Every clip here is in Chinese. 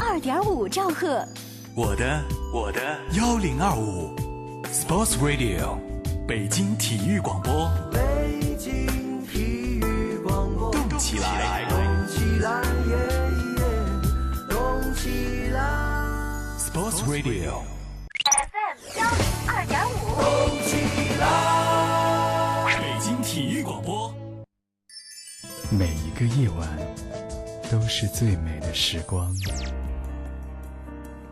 二点五兆赫，我的我的幺零二五，Sports Radio，北京体育广播，北京体育广播，动起来，动起来，耶耶，动起来，Sports Radio，FM 幺零二点五，动起来，北京体育广播，每一个夜晚都是最美的时光。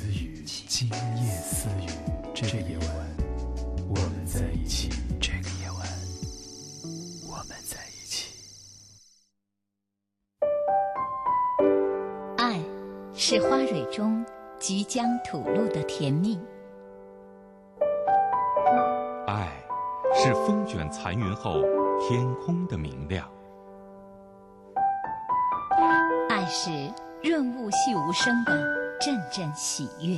雨。今夜私语，这个夜晚我们在一起。这个夜晚我们在一起。爱是花蕊中即将吐露的甜蜜，爱是风卷残云后天空的明亮，爱是润物细无声的阵阵喜悦。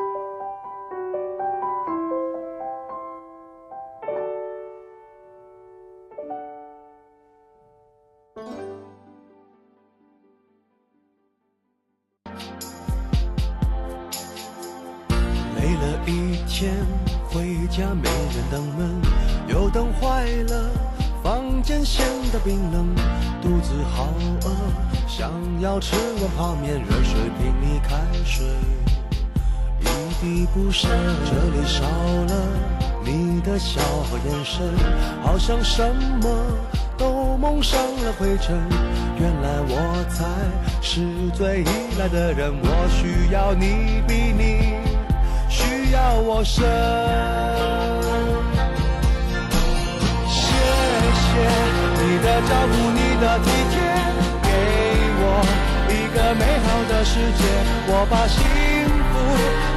的冰冷，肚子好饿，想要吃碗泡面，热水瓶里开水一滴不剩，这里少了你的笑和眼神，好像什么都蒙上了灰尘。原来我才是最依赖的人，我需要你比你需。要我深，的照顾，你的体贴，给我一个美好的世界。我把幸福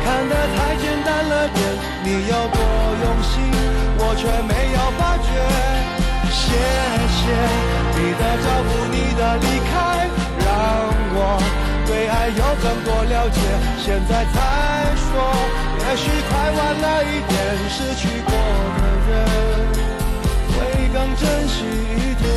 看得太简单了点，你有多用心，我却没有发觉。谢谢你的照顾，你的离开，让我。对爱有更多了解，现在才说，也许太晚了一点，失去过的人珍惜一点。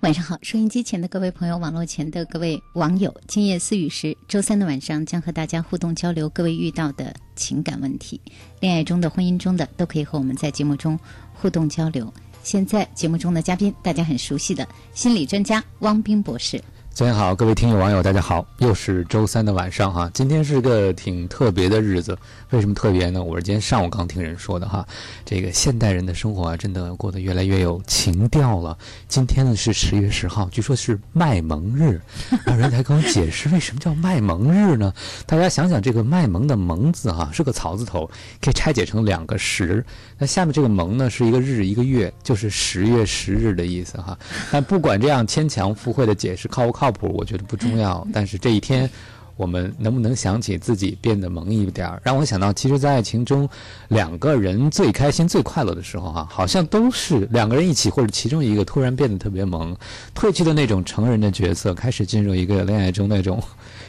晚上好，收音机前的各位朋友，网络前的各位网友，今夜思雨时，周三的晚上将和大家互动交流各位遇到的情感问题，恋爱中的、婚姻中的，都可以和我们在节目中互动交流。现在节目中的嘉宾，大家很熟悉的心理专家汪斌博士。早上好，各位听友网友，大家好，又是周三的晚上哈，今天是个挺特别的日子，为什么特别呢？我是今天上午刚听人说的哈，这个现代人的生活啊，真的过得越来越有情调了。今天呢是十月十号，据说是卖萌日，有人才跟我解释为什么叫卖萌日呢？大家想想，这个卖萌的萌字哈，是个草字头，可以拆解成两个十，那下面这个萌呢是一个日一个月，就是十月十日的意思哈。但不管这样牵强附会的解释靠不靠？靠谱，我觉得不重要。但是这一天，我们能不能想起自己变得萌一点儿？让我想到，其实，在爱情中，两个人最开心、最快乐的时候，哈，好像都是两个人一起，或者其中一个突然变得特别萌，褪去的那种成人的角色，开始进入一个恋爱中那种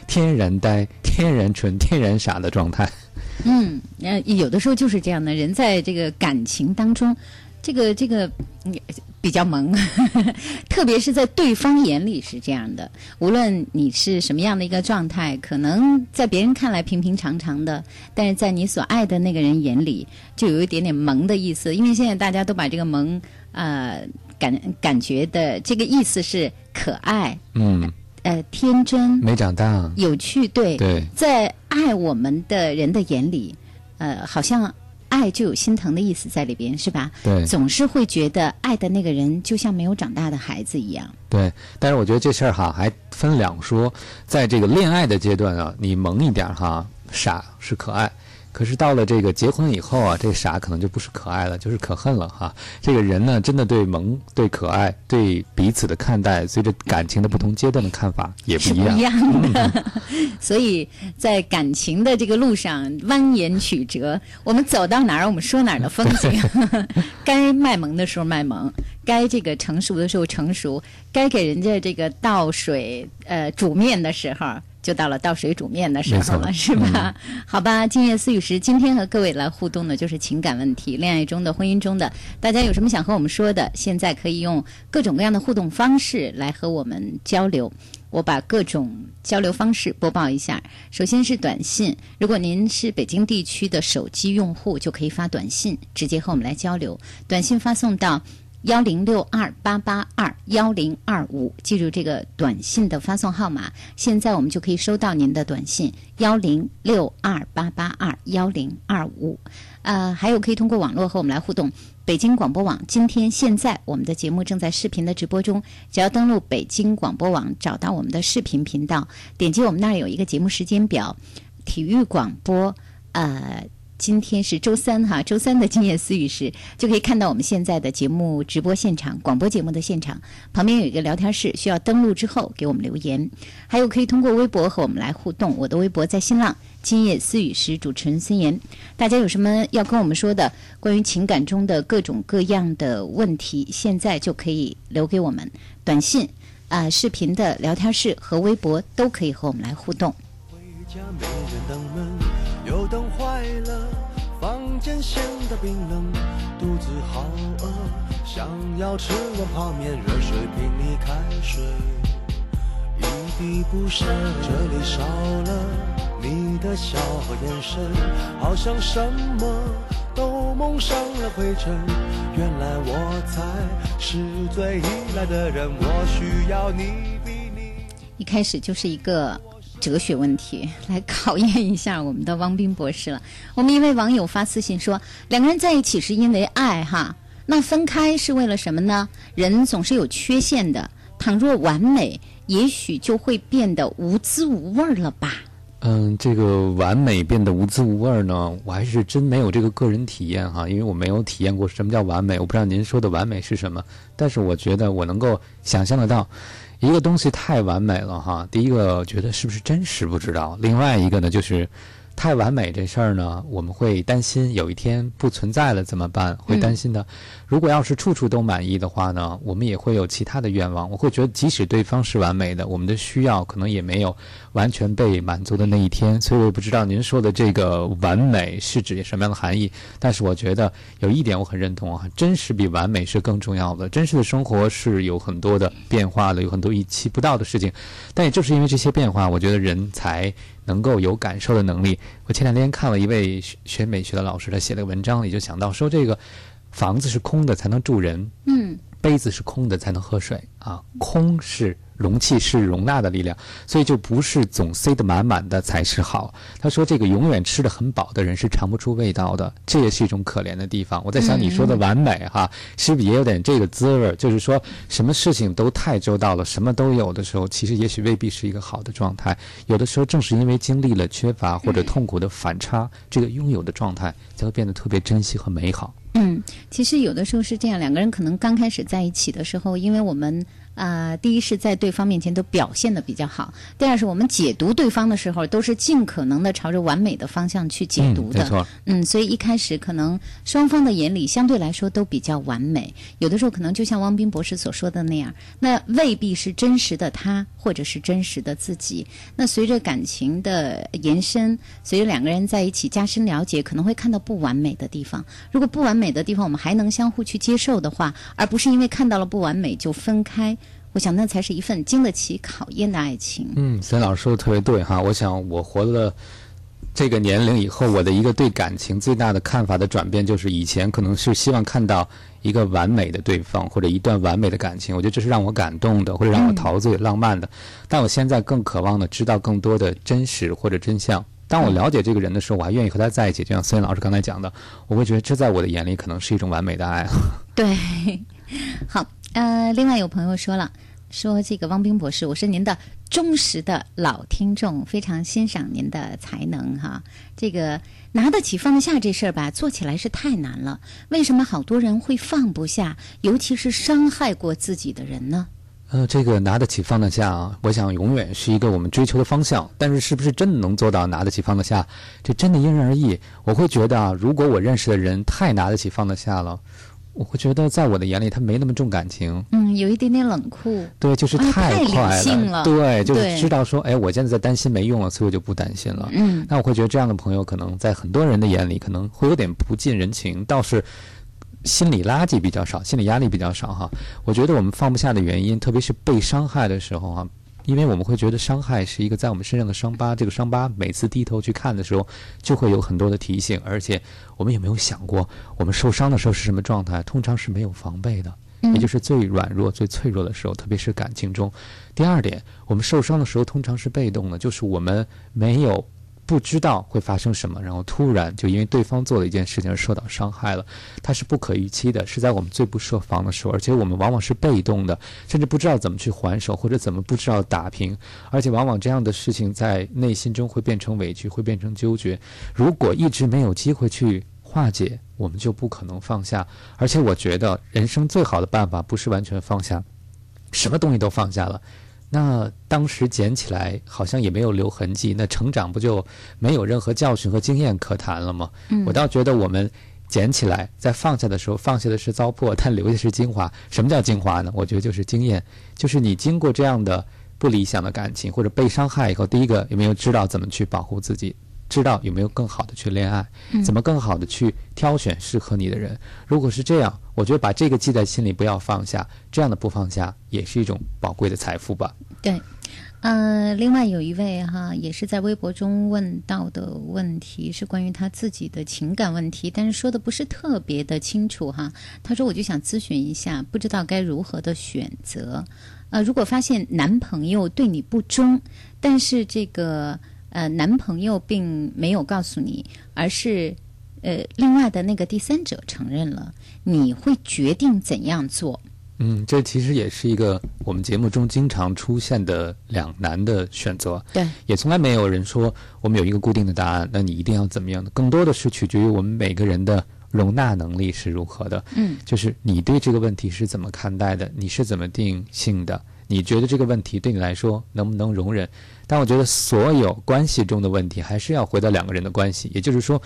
天然呆、天然纯、天然傻的状态。嗯，呃，有的时候就是这样的人，在这个感情当中。这个这个比较萌，特别是在对方眼里是这样的。无论你是什么样的一个状态，可能在别人看来平平常常的，但是在你所爱的那个人眼里，就有一点点萌的意思。因为现在大家都把这个萌，呃，感感觉的这个意思是可爱。嗯。呃天真、没长大，有趣，对，对，在爱我们的人的眼里，呃，好像爱就有心疼的意思在里边，是吧？对总是会觉得爱的那个人就像没有长大的孩子一样。对，但是我觉得这事儿哈还分两说，在这个恋爱的阶段啊，你萌一点儿哈，傻是可爱。可是到了这个结婚以后啊，这傻可能就不是可爱了，就是可恨了哈。这个人呢，真的对萌、对可爱、对彼此的看待，随着感情的不同阶段的看法也不一样。一样的，所以在感情的这个路上蜿蜒曲折，我们走到哪儿，我们说哪儿的风景。该卖萌的时候卖萌，该这个成熟的时候成熟，该给人家这个倒水呃煮面的时候。就到了倒水煮面的时候了，是吧？好吧，今夜思雨时，今天和各位来互动的就是情感问题，恋爱中的、婚姻中的，大家有什么想和我们说的？现在可以用各种各样的互动方式来和我们交流。我把各种交流方式播报一下。首先是短信，如果您是北京地区的手机用户，就可以发短信，直接和我们来交流。短信发送到幺零六二八八二幺零二五，记住这个短信的发送号码。现在我们就可以收到您的短信幺零六二八八二幺零二五。呃，还有可以通过网络和我们来互动。北京广播网今天现在我们的节目正在视频的直播中，只要登录北京广播网，找到我们的视频频道，点击我们那儿有一个节目时间表，体育广播，呃。今天是周三哈，周三的今夜思雨时就可以看到我们现在的节目直播现场，广播节目的现场旁边有一个聊天室，需要登录之后给我们留言，还有可以通过微博和我们来互动。我的微博在新浪今夜思雨时，主持人孙岩。大家有什么要跟我们说的关于情感中的各种各样的问题，现在就可以留给我们短信啊、视频的聊天室和微博都可以和我们来互动。回家没人等门，房间显得冰冷，肚子好饿，想要吃碗泡面，热水瓶里开水一滴不剩，这里少了你的笑和眼神，好像什么都蒙上了灰尘。原来我才是最依赖的人，我需要你比你。一开始就是一个哲学问题，来考验一下我们的汪斌博士了。我们一位网友发私信说，两个人在一起是因为爱哈，那分开是为了什么呢？人总是有缺陷的，倘若完美，也许就会变得无滋无味了吧？嗯，这个完美变得无滋无味呢，我还是真没有这个个人体验哈，因为我没有体验过什么叫完美，我不知道您说的完美是什么，但是我觉得我能够想象得到，一个东西太完美了哈，第一个觉得是不是真实不知道，另外一个呢就是。太完美这事儿呢，我们会担心有一天不存在了怎么办？会担心的。如果要是处处都满意的话呢，我们也会有其他的愿望。我会觉得，即使对方是完美的，我们的需要可能也没有完全被满足的那一天。所以我也不知道您说的这个完美是指什么样的含义。但是我觉得有一点我很认同啊，真实比完美是更重要的。真实的生活是有很多的变化的，有很多预期不到的事情。但也正是因为这些变化，我觉得人才能够有感受的能力。我前两天看了一位学美学的老师，他写的文章，里就想到说，这个房子是空的才能住人，嗯，杯子是空的才能喝水啊，空是容器是容纳的力量，所以就不是总塞得满满的才是好。他说，这个永远吃得很饱的人是尝不出味道的，这也是一种可怜的地方。我在想，你说的完美哈，是不是也有点这个滋味？就是说，什么事情都太周到了，什么都有的时候，其实也许未必是一个好的状态。有的时候，正是因为经历了缺乏或者痛苦的反差，这个拥有的状态才会变得特别珍惜和美好。嗯，其实有的时候是这样，两个人可能刚开始在一起的时候，因为我们啊、第一是在对方面前都表现的比较好，第二是我们解读对方的时候，都是尽可能的朝着完美的方向去解读的。嗯没错，嗯，所以一开始可能双方的眼里相对来说都比较完美，有的时候可能就像汪斌博士所说的那样，那未必是真实的他，或者是真实的自己。那随着感情的延伸，随着两个人在一起加深了解，可能会看到不完美的地方。如果不完美的地方我们还能相互去接受的话，而不是因为看到了不完美就分开，我想那才是一份经得起考验的爱情。嗯，孙老师说的特别对哈。我想我活了这个年龄以后，我的一个对感情最大的看法的转变，就是以前可能是希望看到一个完美的对方或者一段完美的感情，我觉得这是让我感动的，或者让我陶醉、浪漫的。但我现在更渴望的知道更多的真实或者真相。当我了解这个人的时候，我还愿意和他在一起。就像孙老师刚才讲的，我会觉得这在我的眼里可能是一种完美的爱。对，好，呃，另外有朋友说了，说这个汪冰博士，我是您的忠实的老听众，非常欣赏您的才能哈。这个拿得起放得下这事儿吧，做起来是太难了。为什么好多人会放不下，尤其是伤害过自己的人呢？呃，这个拿得起放得下啊，我想永远是一个我们追求的方向。但是，是不是真的能做到拿得起放得下，这真的因人而异。我会觉得啊，如果我认识的人太拿得起放得下了，我会觉得在我的眼里他没那么重感情。嗯，有一点点冷酷。对，就是啊太快了对，就是知道说，哎，我现在在担心没用了，所以我就不担心了。嗯那我会觉得这样的朋友，可能在很多人的眼里，可能会有点不近人情，倒是心理垃圾比较少，心理压力比较少哈。我觉得我们放不下的原因，特别是被伤害的时候哈，因为我们会觉得伤害是一个在我们身上的伤疤，这个伤疤每次低头去看的时候，就会有很多的提醒，而且我们有没有想过，我们受伤的时候是什么状态？通常是没有防备的。也就是最软弱、最脆弱的时候，特别是感情中。第二点，我们受伤的时候通常是被动的，就是我们没有不知道会发生什么，然后突然就因为对方做了一件事情而受到伤害了，它是不可预期的，是在我们最不设防的时候，而且我们往往是被动的，甚至不知道怎么去还手，或者怎么不知道打平，而且往往这样的事情在内心中会变成委屈，会变成纠结。如果一直没有机会去化解，我们就不可能放下。而且我觉得人生最好的办法不是完全放下，什么东西都放下了。那当时捡起来好像也没有留痕迹，那成长不就没有任何教训和经验可谈了吗？我倒觉得我们捡起来，在放下的时候，放下的是糟粕，但留的是精华。什么叫精华呢？我觉得就是经验，就是你经过这样的不理想的感情或者被伤害以后，第一个有没有知道怎么去保护自己？知道有没有更好的去恋爱，怎么更好的去挑选适合你的人？如果是这样，我觉得把这个记在心里，不要放下，这样的不放下也是一种宝贵的财富吧。对，呃，另外有一位哈，也是在微博中问到的问题是关于他自己的情感问题，但是说的不是特别的清楚哈。他说：“我就想咨询一下，不知道该如何的选择。呃，如果发现男朋友对你不忠，但是这个呃男朋友并没有告诉你，而是呃另外的那个第三者承认了，你会决定怎样做？”嗯，这其实也是一个我们节目中经常出现的两难的选择。对，也从来没有人说我们有一个固定的答案，那你一定要怎么样的？更多的是取决于我们每个人的容纳能力是如何的。嗯，就是你对这个问题是怎么看待的？你是怎么定性的？你觉得这个问题对你来说能不能容忍？但我觉得所有关系中的问题还是要回到两个人的关系，也就是说，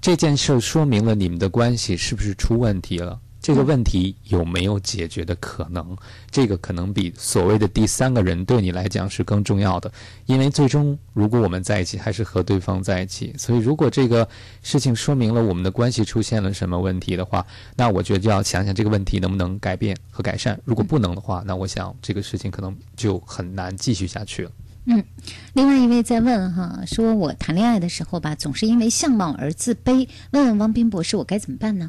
这件事说明了你们的关系是不是出问题了。这个问题有没有解决的可能？这个可能比所谓的第三个人对你来讲是更重要的，因为最终如果我们在一起，还是和对方在一起。所以，如果这个事情说明了我们的关系出现了什么问题的话，那我觉得就要想想这个问题能不能改变和改善。如果不能的话，那我想这个事情可能就很难继续下去了。嗯另外一位在问哈，说我谈恋爱的时候吧，总是因为相貌而自卑。问问汪斌博士，我该怎么办呢？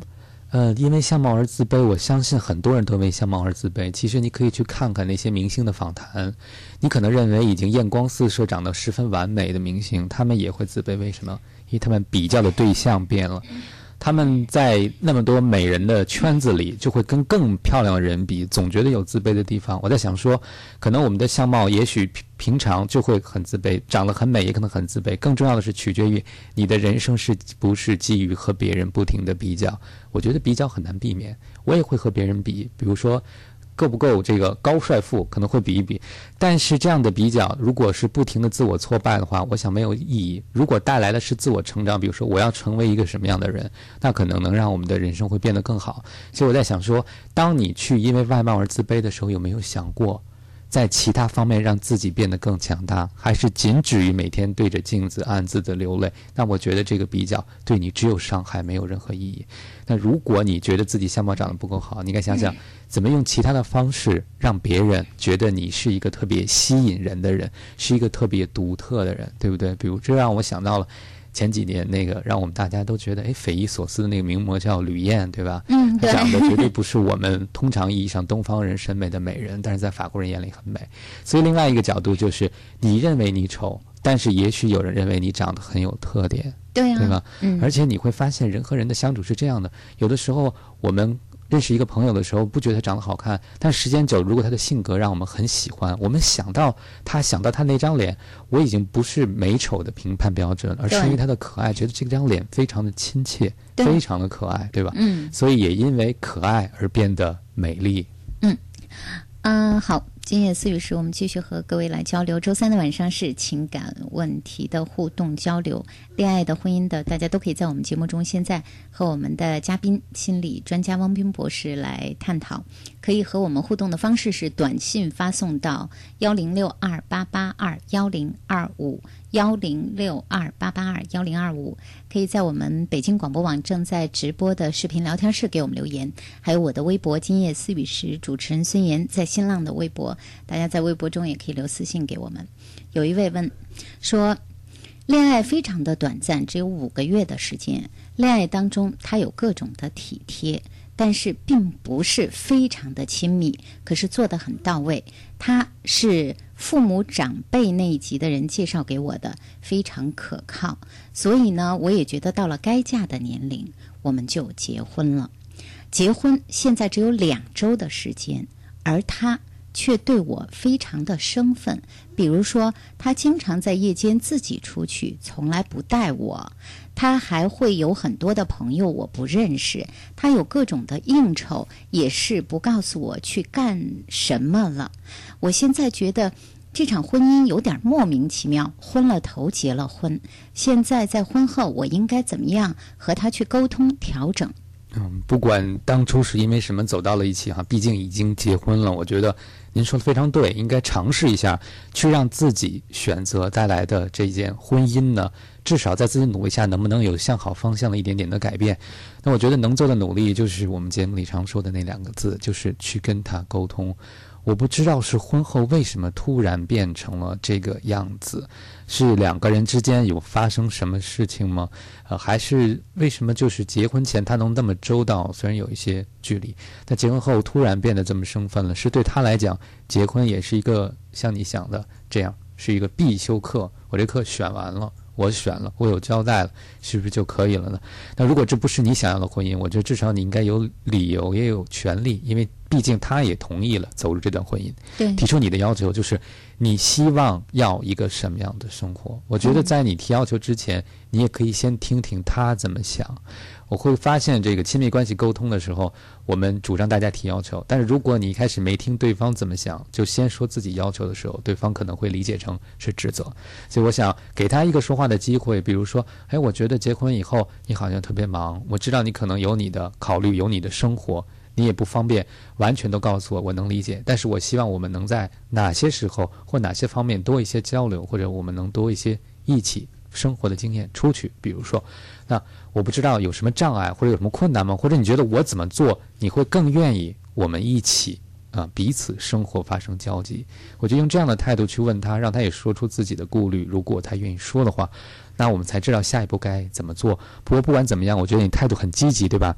呃，因为相貌而自卑，我相信很多人都为相貌而自卑。其实你可以去看看那些明星的访谈，你可能认为已经艳光四射、长得十分完美的明星，他们也会自卑。为什么？因为他们比较的对象变了，他们在那么多美人的圈子里，就会跟更漂亮的人比，总觉得有自卑的地方。我在想说，可能我们的相貌也许平平常就会很自卑，长得很美也可能很自卑。更重要的是，取决于你的人生是不是基于和别人不停的比较。我觉得比较很难避免，我也会和别人比，比如说够不够这个高帅富，可能会比一比。但是这样的比较，如果是不停的自我挫败的话，我想没有意义。如果带来的是自我成长，比如说我要成为一个什么样的人，那可能能让我们的人生会变得更好。所以我在想说，当你去因为外貌而自卑的时候，有没有想过？在其他方面让自己变得更强大，还是仅止于每天对着镜子暗自的流泪？那我觉得这个比较对你只有伤害，没有任何意义。那如果你觉得自己相貌长得不够好，你该想想怎么用其他的方式让别人觉得你是一个特别吸引人的人，是一个特别独特的人，对不对？比如这让我想到了。前几年那个让我们大家都觉得哎匪夷所思的那个名模叫吕燕，对吧？嗯，她对，长得绝对不是我们通常意义上东方人审美的美人，但是在法国人眼里很美。所以另外一个角度就是，你认为你丑，但是也许有人认为你长得很有特点，对啊，对吧？嗯，而且你会发现，人和人的相处是这样的，有的时候我们。认识一个朋友的时候，不觉得他长得好看，但时间久，如果他的性格让我们很喜欢，我们想到他，想到他那张脸，我已经不是美丑的评判标准，而是因为他的可爱，觉得这张脸非常的亲切，非常的可爱，对吧？嗯所以也因为可爱而变得美丽。嗯、好，今夜思雨时我们继续和各位来交流。周三的晚上是情感问题的互动交流，恋爱的、婚姻的，大家都可以在我们节目中现在和我们的嘉宾心理专家汪斌博士来探讨。可以和我们互动的方式是短信发送到幺零六二八八二幺零二五幺零六二八八二幺零二五，可以在我们北京广播网正在直播的视频聊天室给我们留言，还有我的微博“今夜思语时”主持人孙岩在新浪的微博，大家在微博中也可以留私信给我们。有一位问说，恋爱非常的短暂，只有五个月的时间，恋爱当中他有各种的体贴。但是并不是非常的亲密，可是做的很到位。他是父母长辈那一级的人介绍给我的，非常可靠。所以呢，我也觉得到了该嫁的年龄，我们就结婚了。结婚现在只有两周的时间，而他却对我非常的生分。比如说，他经常在夜间自己出去，从来不带我。他还会有很多的朋友我不认识，他有各种的应酬，也是不告诉我去干什么了。我现在觉得这场婚姻有点莫名其妙，昏了头结了婚，现在在婚后我应该怎么样和他去沟通调整？嗯，不管当初是因为什么走到了一起哈，毕竟已经结婚了，我觉得您说的非常对，应该尝试一下，去让自己选择带来的这件婚姻呢，至少在自己努力下，能不能有向好方向的一点点的改变？那我觉得能做的努力，就是我们节目里常说的那两个字，就是去跟他沟通。我不知道是婚后为什么突然变成了这个样子，是两个人之间有发生什么事情吗？呃，还是为什么就是结婚前他能那么周到，虽然有一些距离，但结婚后突然变得这么生分了？是对他来讲，结婚也是一个像你想的这样，是一个必修课。我这课选完了，我选了，我有交代了，是不是就可以了呢？那如果这不是你想要的婚姻，我觉得至少你应该有理由，也有权利，因为毕竟他也同意了走入这段婚姻。对提出你的要求，就是你希望要一个什么样的生活？我觉得在你提要求之前，你也可以先听听他怎么想。我会发现，这个亲密关系沟通的时候，我们主张大家提要求，但是如果你一开始没听对方怎么想，就先说自己要求的时候，对方可能会理解成是指责。所以我想给他一个说话的机会，比如说，哎，我觉得结婚以后你好像特别忙，我知道你可能有你的考虑，有你的生活。你也不方便完全都告诉我，我能理解，但是我希望我们能在哪些时候或哪些方面多一些交流，或者我们能多一些一起生活的经验出去。比如说，那我不知道有什么障碍或者有什么困难吗？或者你觉得我怎么做你会更愿意我们一起啊彼此生活发生交集？我就用这样的态度去问他，让他也说出自己的顾虑。如果他愿意说的话，那我们才知道下一步该怎么做。不过不管怎么样，我觉得你态度很积极，对吧？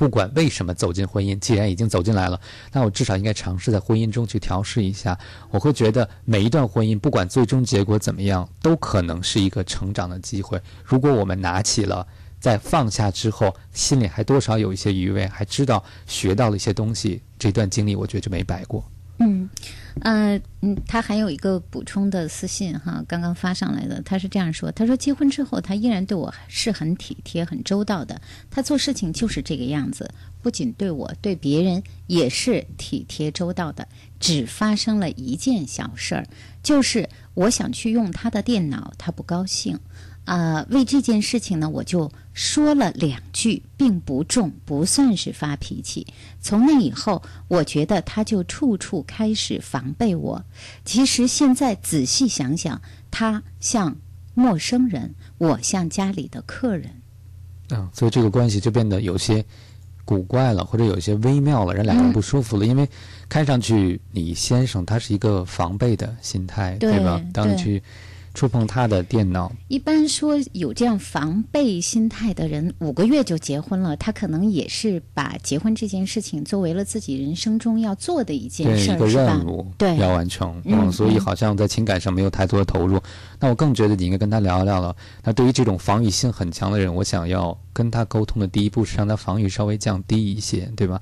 不管为什么走进婚姻，既然已经走进来了，那我至少应该尝试在婚姻中去调试一下。我会觉得每一段婚姻，不管最终结果怎么样，都可能是一个成长的机会。如果我们拿起了，在放下之后，心里还多少有一些余味，还知道学到了一些东西，这段经历我觉得就没白过。嗯，呃，嗯，他还有一个补充的私信哈，刚刚发上来的，他是这样说：他说结婚之后，他依然对我是很体贴、很周到的，他做事情就是这个样子，不仅对我，对别人也是体贴周到的。只发生了一件小事儿，就是我想去用他的电脑，他不高兴。啊、为这件事情呢，我就说了两句，并不重，不算是发脾气。从那以后，我觉得他就处处开始防备我。其实现在仔细想想，他像陌生人，我像家里的客人。嗯，所以这个关系就变得有些古怪了，或者有些微妙了，让两个人不舒服了。因为看上去你先生他是一个防备的心态，对吧？当你对去触碰他的电脑。一般说有这样防备心态的人，五个月就结婚了，他可能也是把结婚这件事情作为了自己人生中要做的一件对一个任？务对要完成，嗯所以嗯好像在情感上没有太多的投入。那我更觉得你应该跟他聊聊了。那对于这种防御性很强的人，我想要跟他沟通的第一步是让他防御稍微降低一些，对吧？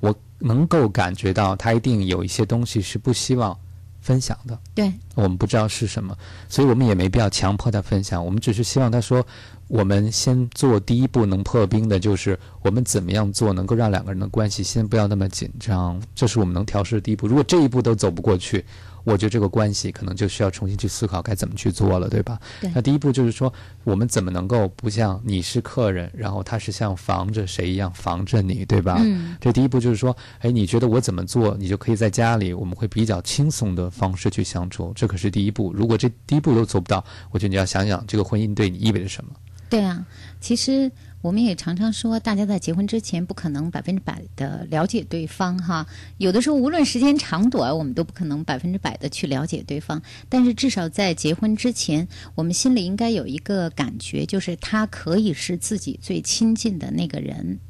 我能够感觉到他一定有一些东西是不希望分享的，对，我们不知道是什么，所以我们也没必要强迫他分享。我们只是希望他说，我们先做第一步能破冰的，就是我们怎么样做能够让两个人的关系先不要那么紧张，这是我们能调试的第一步。如果这一步都走不过去，我觉得这个关系可能就需要重新去思考该怎么去做了，对吧？对那第一步就是说，我们怎么能够不像你是客人，然后他是像防着谁一样防着你，对吧？嗯，这第一步就是说，哎，你觉得我怎么做，你就可以在家里，我们会比较轻松的方式去相处，这可是第一步。如果这第一步都做不到，我觉得你要想想这个婚姻对你意味着什么。对啊，其实我们也常常说，大家在结婚之前不可能百分之百的了解对方哈。有的时候，无论时间长短，我们都不可能百分之百的去了解对方。但是至少在结婚之前，我们心里应该有一个感觉，就是他可以是自己最亲近的那个人。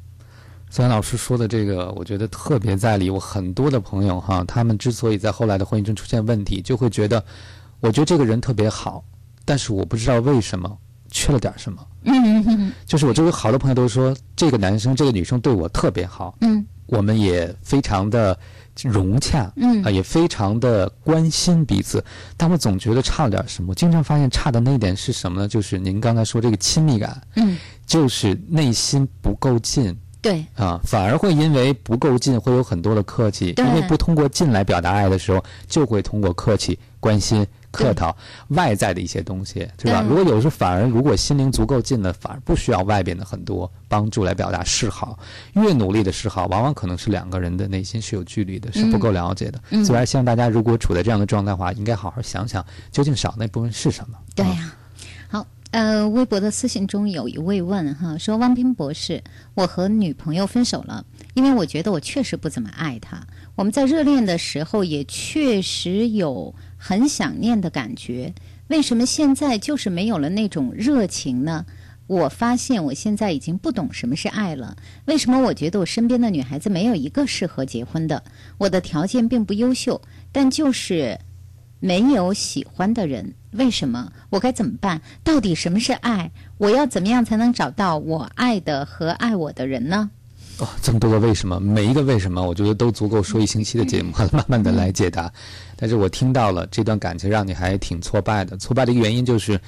孙老师说的这个，我觉得特别在理。我很多的朋友哈，他们之所以在后来的婚姻中出现问题，就会觉得，我觉得这个人特别好，但是我不知道为什么缺了点什么。嗯嗯就是我周围好多朋友都说，这个男生、这个女生对我特别好，嗯我们也非常的融洽，嗯啊，也非常的关心彼此，但我总觉得差了点什么。我经常发现差的那一点是什么呢？就是您刚才说这个亲密感，嗯，就是内心不够近对啊，反而会因为不够近，会有很多的客气，因为不通过近来表达爱的时候，就会通过客气、关心。客套外在的一些东西，对吧？如果有时候反而如果心灵足够近了，反而不需要外边的很多帮助来表达示好。越努力的示好，往往可能是两个人的内心是有距离的，是不够了解的。嗯所以还希望大家如果处在这样的状态的话，应该好好想想究竟少那部分是什么。对呀、好，呃，微博的私信中有一位问哈，说汪斌博士，我和女朋友分手了，因为我觉得我确实不怎么爱她。我们在热恋的时候也确实有很想念的感觉，为什么现在就是没有了那种热情呢？我发现我现在已经不懂什么是爱了。为什么我觉得我身边的女孩子没有一个适合结婚的？我的条件并不优秀，但就是没有喜欢的人，为什么？我该怎么办？到底什么是爱？我要怎么样才能找到我爱的和爱我的人呢？哦，这么多个为什么，每一个为什么，我觉得都足够说一星期的节目，慢慢的来解答。但是我听到了这段感情让你还挺挫败的，挫败的一个原因就是，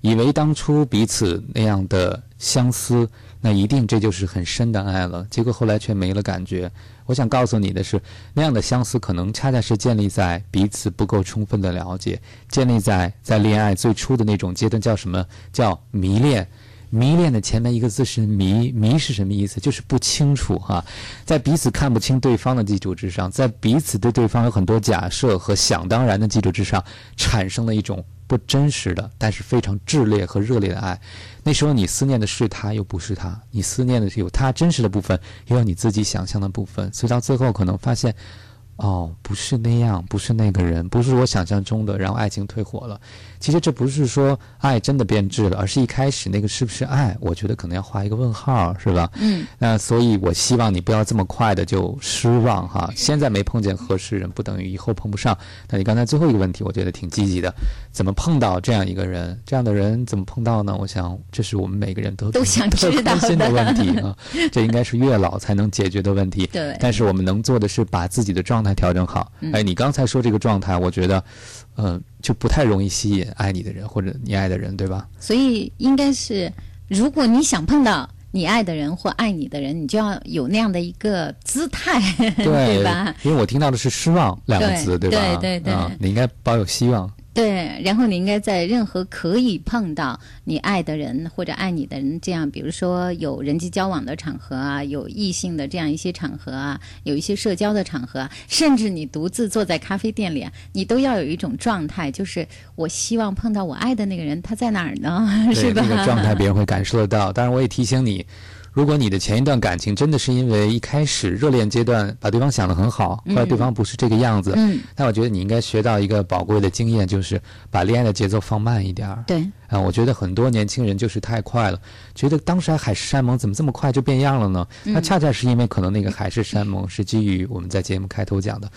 以为当初彼此那样的相思，那一定这就是很深的爱了，结果后来却没了感觉。我想告诉你的是，那样的相思可能恰恰是建立在彼此不够充分的了解，建立在在恋爱最初的那种阶段叫什么叫迷恋。迷恋的前面一个字是迷，迷是什么意思？就是不清楚哈、在彼此看不清对方的基础之上，在彼此对对方有很多假设和想当然的基础之上，产生了一种不真实的，但是非常炽烈和热烈的爱。那时候你思念的是他，又不是他；你思念的是有他真实的部分，也有你自己想象的部分。所以到最后可能发现，哦，不是那样，不是那个人，不是我想象中的，然后爱情退火了。其实这不是说爱真的变质了，而是一开始那个是不是爱，我觉得可能要画一个问号，是吧？嗯，那所以我希望你不要这么快的就失望哈。现在没碰见合适人，不等于以后碰不上。那你刚才最后一个问题，我觉得挺积极的，怎么碰到这样一个人？这样的人怎么碰到呢？我想这是我们每个人都都想 知道的的问题啊，这应该是越老才能解决的问题。对但是我们能做的是把自己的状态调整好。嗯哎，你刚才说这个状态，我觉得，嗯、就不太容易吸引爱你的人或者你爱的人，对吧？所以应该是，如果你想碰到你爱的人或爱你的人，你就要有那样的一个姿态，对吧？？因为我听到的是失望两个字，对吧？对对对啊，你应该抱有希望。对，然后你应该在任何可以碰到你爱的人或者爱你的人，这样，比如说有人际交往的场合啊，有异性的这样一些场合啊，有一些社交的场合啊，甚至你独自坐在咖啡店里啊，你都要有一种状态，就是我希望碰到我爱的那个人，他在哪儿呢？是对吧？那个状态，别人会感受得到。当然，我也提醒你，如果你的前一段感情真的是因为一开始热恋阶段把对方想得很好，后来对方不是这个样子，嗯，那我觉得你应该学到一个宝贵的经验，就是把恋爱的节奏放慢一点儿。对，啊，我觉得很多年轻人就是太快了，觉得当时还海誓山盟，怎么这么快就变样了呢？那恰恰是因为可能那个海誓山盟是基于我们在节目开头讲的，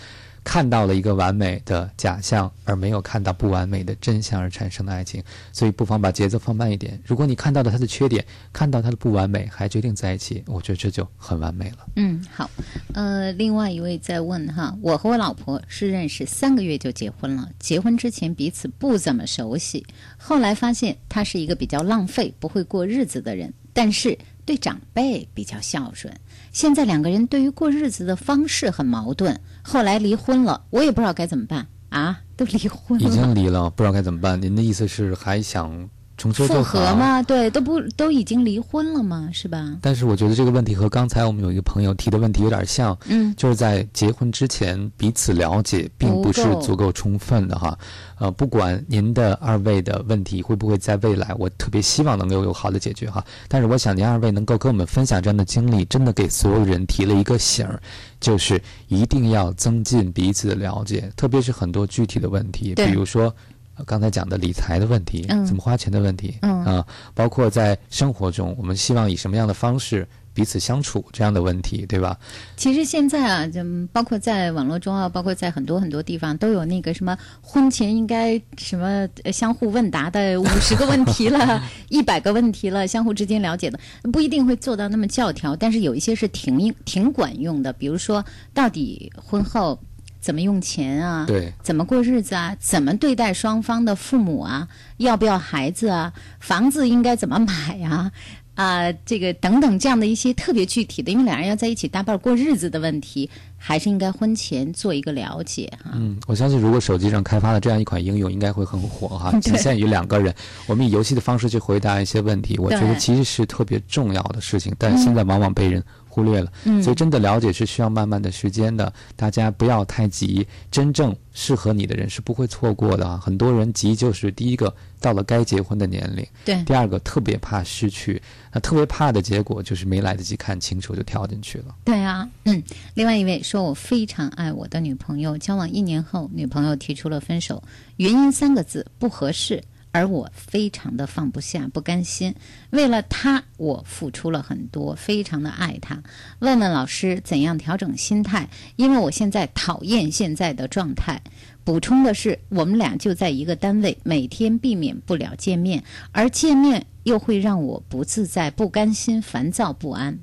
看到了一个完美的假象，而没有看到不完美的真相而产生的爱情，所以不妨把节奏放慢一点。如果你看到了他的缺点，看到他的不完美，还决定在一起，我觉得这就很完美了。嗯，好，呃，另外一位在问哈，我和我老婆是认识三个月就结婚了，结婚之前彼此不怎么熟悉，后来发现他是一个比较浪费、不会过日子的人，但是对长辈比较孝顺。现在两个人对于过日子的方式很矛盾，后来离婚了，我也不知道该怎么办啊，都离婚了已。经离了，不知道该怎么办。您的意思是还想重修复？合吗？对，都不都已经离婚了吗？是吧？但是我觉得这个问题和刚才我们有一个朋友提的问题有点像，嗯，就是在结婚之前彼此了解并不是足够充分的哈。呃，不管您的二位的问题会不会在未来，我特别希望能够有好的解决哈。但是我想您二位能够跟我们分享这样的经历，真的给所有人提了一个醒儿，就是一定要增进彼此的了解，特别是很多具体的问题，比如说。呃刚才讲的理财的问题，嗯怎么花钱的问题，嗯啊，包括在生活中，我们希望以什么样的方式彼此相处这样的问题，对吧？其实现在啊，就包括在网络中啊，包括在很多很多地方，都有那个什么婚前应该什么呃相互问答的五十个问题了，一百个问题了，相互之间了解的，不一定会做到那么教条，但是有一些是挺应挺管用的，比如说到底婚后怎么用钱啊？对，怎么过日子啊？怎么对待双方的父母啊？要不要孩子啊？房子应该怎么买呀、啊？这个等等这样的一些特别具体的，因为两人要在一起搭伴过日子的问题，还是应该婚前做一个了解哈。嗯，我相信如果手机上开发了这样一款应用，应该会很火哈。仅限于两个人，我们以游戏的方式去回答一些问题，我觉得其实是特别重要的事情，但现在往往被人忽略了。嗯所以真的了解是需要慢慢的时间的，大家不要太急，真正适合你的人是不会错过的啊。很多人急就是第一个到了该结婚的年龄，对，第二个特别怕失去，那特别怕的结果就是没来得及看清楚就跳进去了。对啊，嗯。另外一位说，我非常爱我的女朋友，交往一年后，女朋友提出了分手，原因三个字：不合适。而我非常的放不下，不甘心。为了他，我付出了很多，非常的爱他。问问老师怎样调整心态？因为我现在讨厌现在的状态。补充的是，我们俩就在一个单位，每天避免不了见面，而见面又会让我不自在、不甘心、烦躁不安。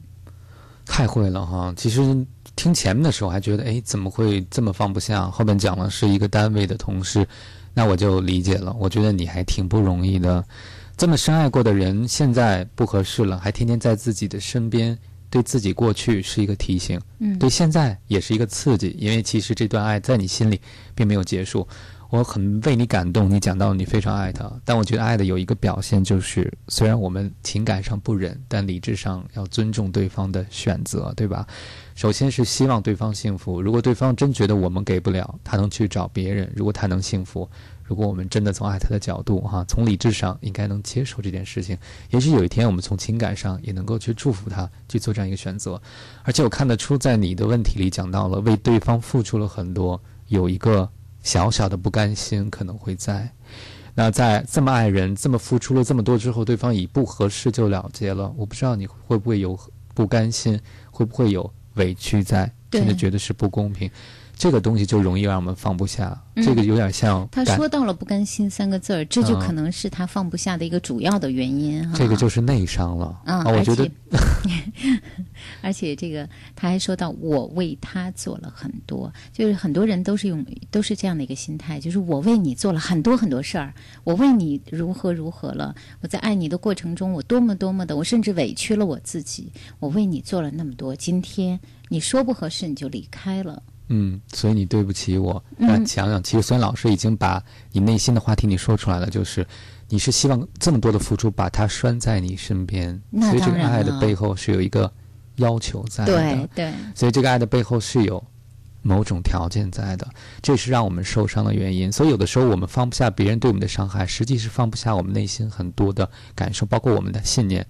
太会了哈！其实听前面的时候还觉得，哎，怎么会这么放不下？后面讲了是一个单位的同事，那我就理解了。我觉得你还挺不容易的，这么深爱过的人，现在不合适了，还天天在自己的身边，对自己过去是一个提醒，嗯对现在也是一个刺激，因为其实这段爱在你心里并没有结束。我很为你感动，你讲到你非常爱他，但我觉得爱的有一个表现就是，虽然我们情感上不忍，但理智上要尊重对方的选择，对吧？首先是希望对方幸福，如果对方真觉得我们给不了，他能去找别人；如果他能幸福，如果我们真的从爱他的角度哈，从理智上应该能接受这件事情，也许有一天我们从情感上也能够去祝福他去做这样一个选择。而且我看得出，在你的问题里讲到了为对方付出了很多，有一个小小的不甘心可能会在。那在这么爱人、这么付出了这么多之后，对方以不合适就了结了，我不知道你会不会有不甘心，会不会有委屈在，对甚至觉得是不公平。这个东西就容易让我们放不下，嗯这个有点像他说到了“不甘心”三个字儿，这就嗯可能是他放不下的一个主要的原因哈。这个就是内伤了。嗯，啊，我觉得 而且这个他还说到，我为他做了很多，就是很多人都是用都是这样的一个心态，就是我为你做了很多很多事儿，我为你如何如何了，我在爱你的过程中，我多么多么的，我甚至委屈了我自己，我为你做了那么多，今天你说不合适你就离开了，嗯，所以你对不起我。嗯那讲讲，其实孙老师已经把你内心的话题你说出来了，就是你是希望这么多的付出把他拴在你身边，所以这个爱的背后是有一个要求在的。对对，所以这个爱的背后是有某种条件在的，这是让我们受伤的原因。所以有的时候我们放不下别人对我们的伤害，实际是放不下我们内心很多的感受，包括我们的信念。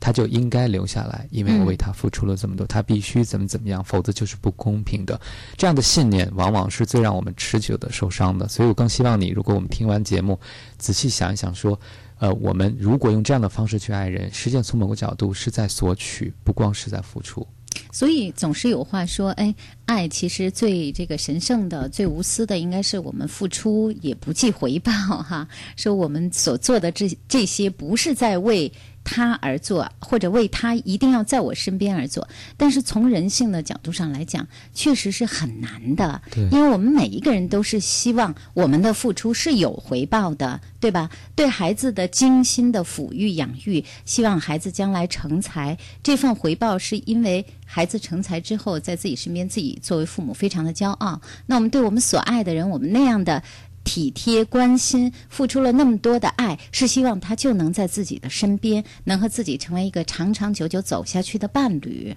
他就应该留下来，因为我为他付出了这么多，他必须怎么怎么样，否则就是不公平的。这样的信念往往是最让我们持久的受伤的。所以我更希望你，如果我们听完节目，仔细想一想，说，呃，我们如果用这样的方式去爱人，实际上从某个角度是在索取，不光是在付出。所以总是有话说，哎，爱其实最这个神圣的、最无私的，应该是我们付出也不计回报哈。说我们所做的这这些，不是在为他而做，或者为他一定要在我身边而做。但是从人性的角度上来讲，确实是很难的，对因为我们每一个人都是希望我们的付出是有回报的，对吧？对孩子的精心的抚育养育，希望孩子将来成才，这份回报是因为孩子成才之后，在自己身边，自己作为父母非常的骄傲。那我们对我们所爱的人，我们那样的。体贴、关心，付出了那么多的爱，是希望他就能在自己的身边，能和自己成为一个长长久久走下去的伴侣。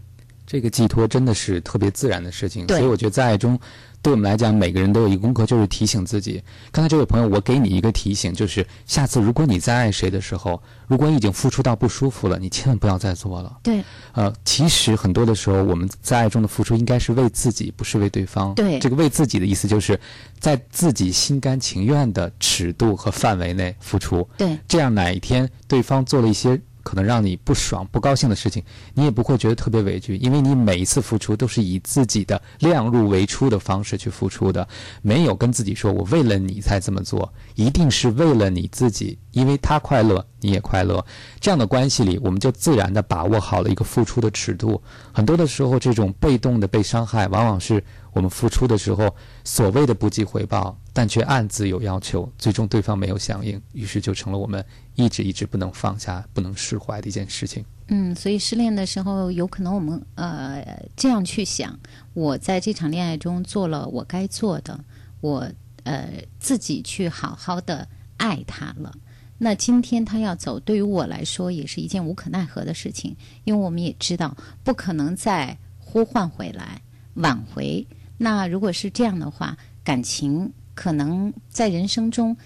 这个寄托真的是特别自然的事情，所以我觉得在爱中，对我们来讲，每个人都有一个功课，就是提醒自己。刚才这位朋友，我给你一个提醒，就是下次如果你在爱谁的时候，如果你已经付出到不舒服了，你千万不要再做了。对，呃，其实很多的时候，我们在爱中的付出应该是为自己，不是为对方。对这个为自己的意思就是在自己心甘情愿的尺度和范围内付出。对，这样哪一天对方做了一些可能让你不爽、不高兴的事情，你也不会觉得特别委屈，因为你每一次付出都是以自己的量入为出的方式去付出的，没有跟自己说我为了你才这么做，一定是为了你自己，因为他快乐，你也快乐。这样的关系里，我们就自然的把握好了一个付出的尺度。很多的时候，这种被动的被伤害，往往是我们付出的时候所谓的不计回报，但却暗自有要求，最终对方没有响应，于是就成了我们一直一直不能放下、不能释怀的一件事情。嗯，所以失恋的时候，有可能我们呃这样去想：我在这场恋爱中做了我该做的，我呃自己去好好的爱他了。那今天他要走，对于我来说也是一件无可奈何的事情，因为我们也知道不可能再呼唤回来、挽回。那如果是这样的话，感情可能在人生中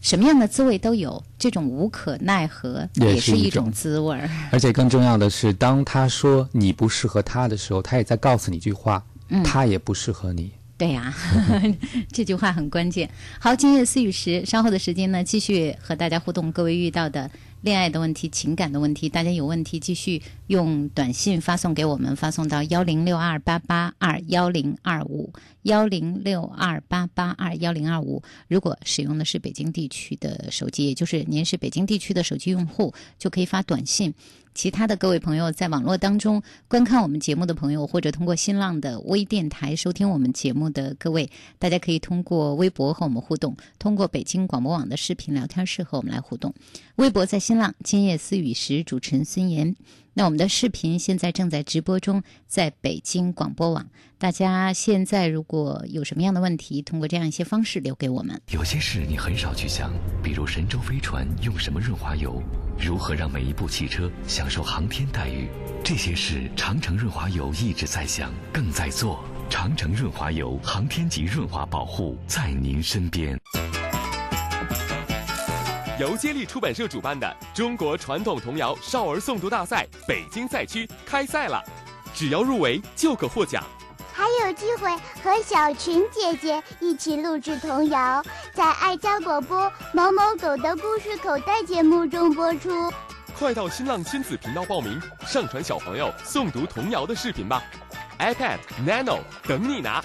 什么样的滋味都有，这种无可奈何也是一种滋味儿。而且更重要的是，当他说你不适合他的时候，他也在告诉你一句话：他也不适合你。对呀、这句话很关键。好，今夜思雨时，稍后的时间呢，继续和大家互动。各位遇到的恋爱的问题、情感的问题，大家有问题继续用短信发送给我们，发送到幺零六二八八二幺零二五幺零六二八八二幺零二五。如果使用的是北京地区的手机，也就是您是北京地区的手机用户，就可以发短信。其他的各位朋友，在网络当中观看我们节目的朋友，或者通过新浪的微电台收听我们节目的各位，大家可以通过微博和我们互动，通过北京广播网的视频聊天室和我们来互动。微博在新浪，今夜思雨时，主持人孙岩。那我们的视频现在正在直播中，在北京广播网。大家现在如果有什么样的问题，通过这样一些方式留给我们。有些事你很少去想，比如神舟飞船用什么润滑油，如何让每一部汽车享受航天待遇，这些事长城润滑油一直在想，更在做。长城润滑油，航天级润滑保护，在您身边。由接力出版社主办的中国传统童谣少儿诵读大赛北京赛区开赛了，只要入围就可获奖。还有机会和小群姐姐一起录制童谣，在爱家广播某某狗的故事口袋节目中播出。快到新浪亲子频道报名，上传小朋友诵读童谣的视频吧！iPad Nano 等你拿。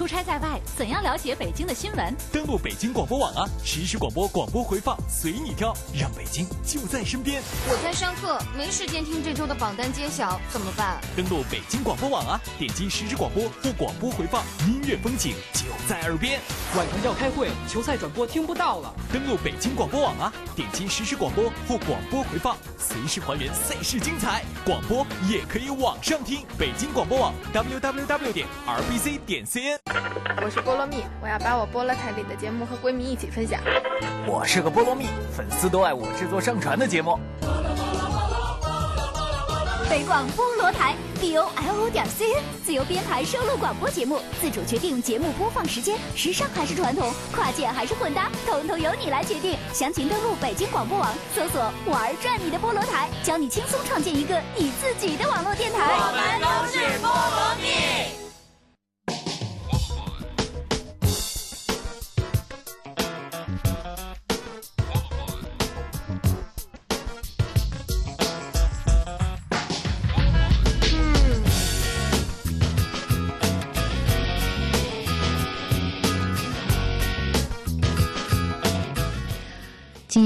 出差在外，怎样了解北京的新闻？登录北京广播网啊，实时广播、广播回放随你挑，让北京就在身边。我在上课，没时间听这周的榜单揭晓，怎么办？登录北京广播网啊，点击实时广播或广播回放，音乐风景就在耳边。晚上要开会，球赛转播听不到了。登录北京广播网啊，点击实时广播或广播回放，随时还原赛事精彩。广播也可以网上听，北京广播网 www 点 rbc 点 cn。我是菠萝蜜，我要把我菠萝台里的节目和闺蜜一起分享。我是个菠萝蜜，粉丝都爱我制作上传的节目。北广菠萝台 b o l o 点 c n 自由编排收录广播节目，自主决定节目播放时间，时尚还是传统，跨界还是混搭，统统由你来决定。详情登录北京广播网，搜索“玩转你的菠萝台”，教你轻松创建一个你自己的网络电台。我们都是菠萝蜜。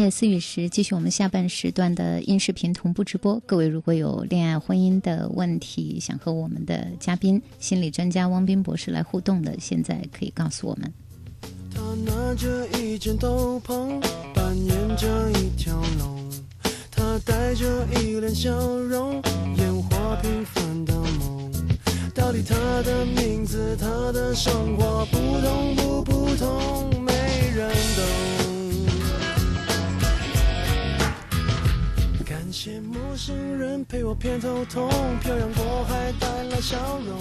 夜思雨时，继续我们下半时段的音视频同步直播。各位如果有恋爱婚姻的问题，想和我们的嘉宾心理专家汪斌博士来互动的，现在可以告诉我们。他拿着一件斗篷，扮演着一条龙。他带着一脸笑容，演活平凡的梦。到底他的名字，他的生活，普通不普通，没人懂。陪我偏头痛，漂洋过海带来笑容。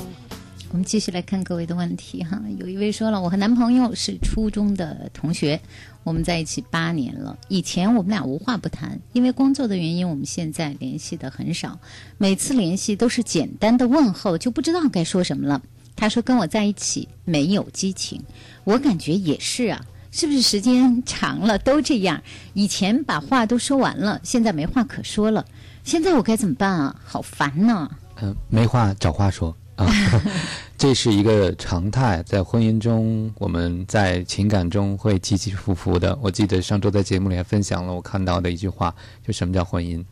我们继续来看各位的问题哈。有一位说了，我和男朋友是初中的同学，我们在一起八年了。以前我们俩无话不谈，因为工作的原因，我们现在联系的很少。每次联系都是简单的问候，就不知道该说什么了。他说跟我在一起没有激情，我感觉也是啊。是不是时间长了都这样？以前把话都说完了，现在没话可说了。现在我该怎么办啊？好烦呐！嗯，没话找话说啊，这是一个常态。在婚姻中，我们在情感中会起起伏伏的。我记得上周在节目里还分享了我看到的一句话，就什么叫婚姻？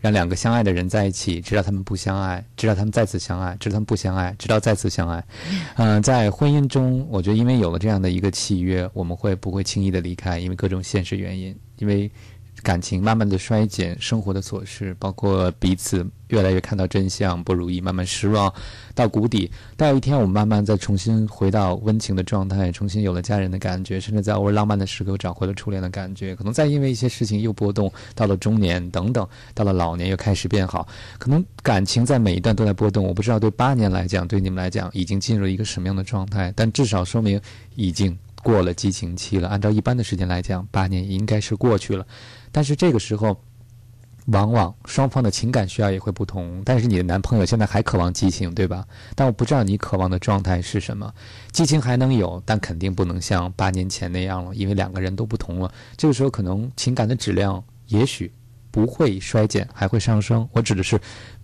让两个相爱的人在一起，直到他们不相爱，直到他们再次相爱，直到他们不相爱，直到再次相爱。嗯，在婚姻中，我觉得因为有了这样的一个契约，我们会不会轻易的离开？因为各种现实原因，因为。感情慢慢的衰减，生活的琐事，包括彼此越来越看到真相，不如意，慢慢失望，到谷底。到有一天，我们慢慢再重新回到温情的状态，重新有了家人的感觉，甚至在偶尔浪漫的时刻找回了初恋的感觉。可能再因为一些事情又波动，到了中年等等，到了老年又开始变好。可能感情在每一段都在波动。我不知道对八年来讲，对你们来讲已经进入了一个什么样的状态，但至少说明已经过了激情期了。按照一般的时间来讲，八年应该是过去了。但是这个时候，往往双方的情感需要也会不同。但是你的男朋友现在还渴望激情，对吧？但我不知道你渴望的状态是什么。激情还能有，但肯定不能像八年前那样了，因为两个人都不同了。这个时候可能情感的质量也许不会衰减，还会上升。我指的是，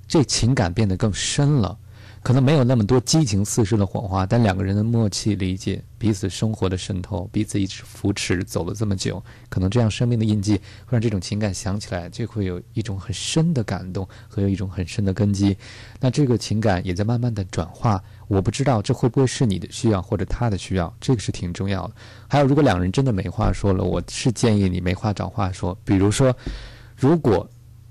这情感变得更深了。可能没有那么多激情四射的火花，但两个人的默契、理解、彼此生活的渗透、彼此一直扶持，走了这么久，可能这样生命的印记会让这种情感想起来就会有一种很深的感动和有一种很深的根基。那这个情感也在慢慢的转化。我不知道这会不会是你的需要或者他的需要，这个是挺重要的。还有，如果两人真的没话说了，我是建议你没话找话说。比如说，如果。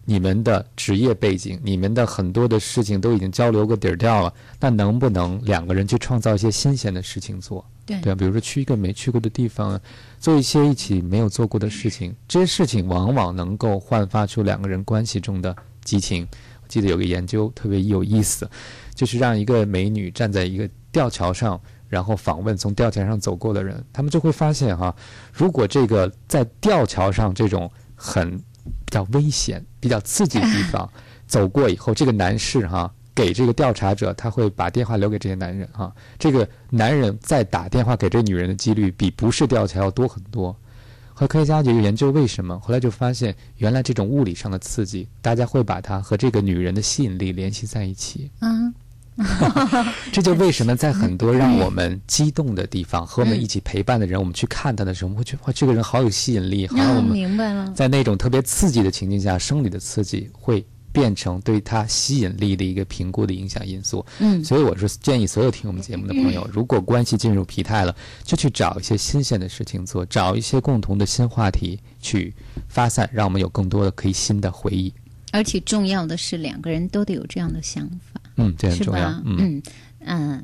你们的职业背景，你们的很多的事情都已经交流个底儿掉了，那能不能两个人去创造一些新鲜的事情做？对对，比如说去一个没去过的地方，做一些一起没有做过的事情，这些事情往往能够焕发出两个人关系中的激情。我记得有个研究特别有意思，就是让一个美女站在一个吊桥上，然后访问从吊桥上走过的人，他们就会发现哈，如果这个在吊桥上这种很。比较危险、比较刺激的地方，走过以后，这个男士哈给这个调查者，他会把电话留给这些男人哈。这个男人再打电话给这女人的几率，比不是调查要多很多。和科学家就研究为什么，后来就发现，原来这种物理上的刺激，大家会把它和这个女人的吸引力联系在一起。嗯。这就为什么在很多让我们激动的地方，和我们一起陪伴的人，我们去看他的时候，我们会觉得哇，这个人好有吸引力，好像我们明白了。在那种特别刺激的情境下，生理的刺激会变成对他吸引力的一个评估的影响因素。嗯，所以我是建议所有听我们节目的朋友，如果关系进入疲态了，就去找一些新鲜的事情做，找一些共同的新话题去发散，让我们有更多的可以新的回忆。而且重要的是，两个人都得有这样的想法。嗯，这很重要。嗯嗯，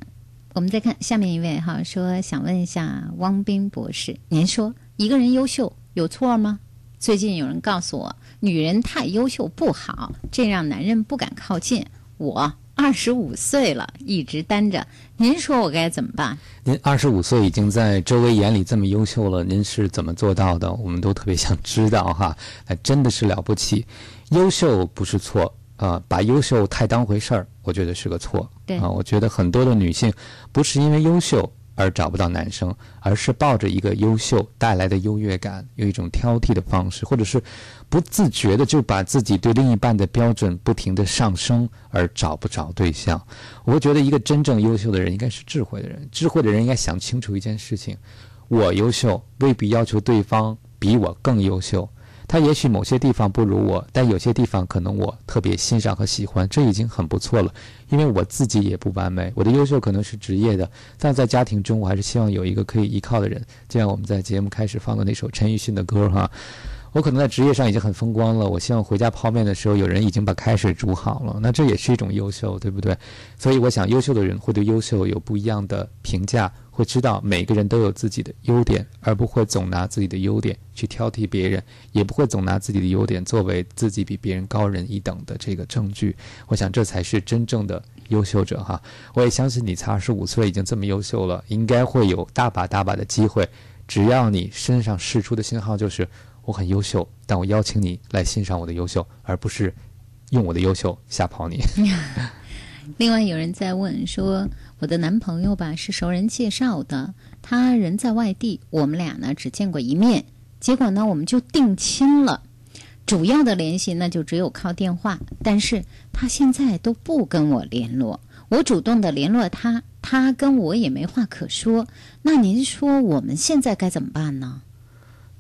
我们再看下面一位哈，说想问一下汪斌博士，您说一个人优秀有错吗？最近有人告诉我，女人太优秀不好，这让男人不敢靠近。我二十五岁了，一直单着，您说我该怎么办？您二十五岁已经在周围眼里这么优秀了，您是怎么做到的？我们都特别想知道哈，那真的是了不起。优秀不是错啊，把优秀太当回事儿，我觉得是个错。对啊，我觉得很多的女性不是因为优秀。而找不到男生，而是抱着一个优秀带来的优越感，有一种挑剔的方式，或者是不自觉的就把自己对另一半的标准不停的上升，而找不着对象。我会觉得一个真正优秀的人应该是智慧的人，智慧的人应该想清楚一件事情：我优秀未必要求对方比我更优秀。他也许某些地方不如我，但有些地方可能我特别欣赏和喜欢，这已经很不错了。因为我自己也不完美，我的优秀可能是职业的，但在家庭中，我还是希望有一个可以依靠的人。就像我们在节目开始放的那首陈奕迅的歌哈，我可能在职业上已经很风光了，我希望回家泡面的时候有人已经把开水煮好了，那这也是一种优秀，对不对？所以我想，优秀的人会对优秀有不一样的评价。会知道每个人都有自己的优点，而不会总拿自己的优点去挑剔别人，也不会总拿自己的优点作为自己比别人高人一等的这个证据。我想这才是真正的优秀者哈！我也相信你才二十五岁已经这么优秀了，应该会有大把大把的机会。只要你身上释出的信号就是我很优秀，但我邀请你来欣赏我的优秀，而不是用我的优秀吓跑你。另外有人在问说。我的男朋友吧是熟人介绍的，他人在外地，我们俩呢只见过一面，结果呢我们就定亲了。主要的联系那就只有靠电话，但是他现在都不跟我联络，我主动的联络他，他跟我也没话可说。那您说我们现在该怎么办呢？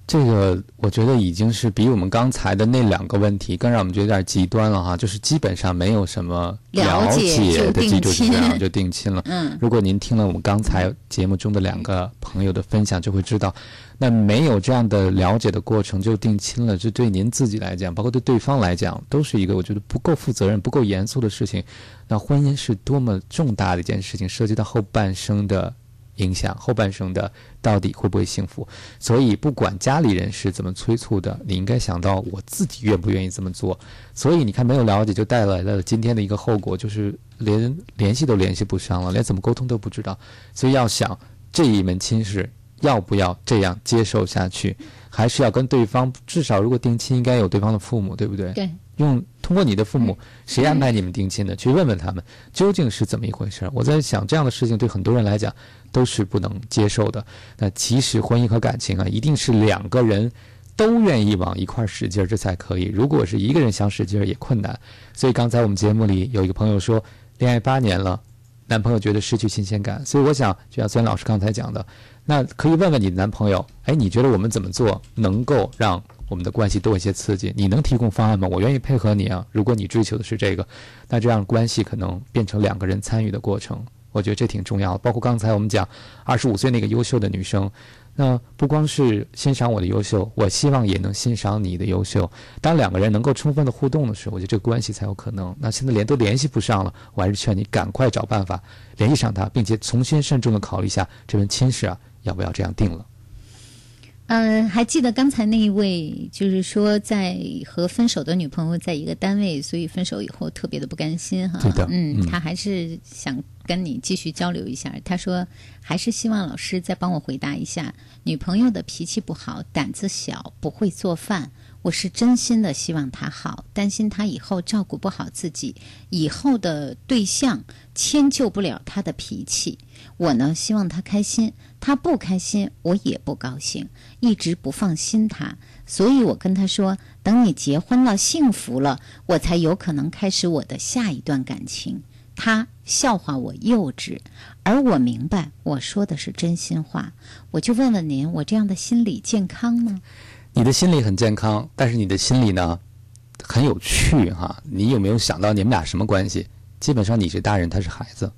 这个我觉得已经是比我们刚才的那两个问题更让我们觉得有点极端了哈，就是基本上没有什么了解的基础之上就定亲了。嗯，如果您听了我们刚才节目中的两个朋友的分享，就会知道，那没有这样的了解的过程就定亲了，这对您自己来讲，包括对对方来讲，都是一个我觉得不够负责任、不够严肃的事情。那婚姻是多么重大的一件事情，涉及到后半生的。影响后半生的到底会不会幸福？所以不管家里人是怎么催促的，你应该想到我自己愿不愿意这么做。所以你看，没有了解就带来了今天的一个后果，就是连联系都联系不上了，连怎么沟通都不知道。所以要想这一门亲事要不要这样接受下去，还是要跟对方至少如果定亲应该有对方的父母，对不对？对。用通过你的父母，谁安排你们定亲的？去问问他们究竟是怎么一回事。我在想，这样的事情对很多人来讲。都是不能接受的。那其实婚姻和感情啊，一定是两个人都愿意往一块使劲儿，这才可以。如果是一个人想使劲儿，也困难。所以刚才我们节目里有一个朋友说，恋爱八年了，男朋友觉得失去新鲜感。所以我想，就像孙老师刚才讲的，那可以问问你的男朋友，哎，你觉得我们怎么做能够让我们的关系多一些刺激？你能提供方案吗？我愿意配合你啊。如果你追求的是这个，那这样关系可能变成两个人参与的过程。我觉得这挺重要的，包括刚才我们讲二十五岁那个优秀的女生，那不光是欣赏我的优秀，我希望也能欣赏你的优秀。当两个人能够充分的互动的时候，我觉得这个关系才有可能。那现在连都联系不上了，我还是劝你赶快找办法联系上他，并且重新慎重的考虑一下这门亲事啊，要不要这样定了。嗯，还记得刚才那一位，就是说在和分手的女朋友在一个单位，所以分手以后特别的不甘心哈。对的，嗯，他还是想跟你继续交流一下。他说，还是希望老师再帮我回答一下，女朋友的脾气不好，胆子小，不会做饭。我是真心的希望她好，担心她以后照顾不好自己，以后的对象迁就不了她的脾气。我呢，希望她开心。她不开心，我也不高兴，一直不放心他，所以我跟他说：“等你结婚了，幸福了，我才有可能开始我的下一段感情。”他笑话我幼稚，而我明白我说的是真心话。我就问问您，我这样的心理健康吗？你的心理很健康，但是你的心理呢，很有趣哈。你有没有想到你们俩什么关系？基本上你是大人，他是孩子。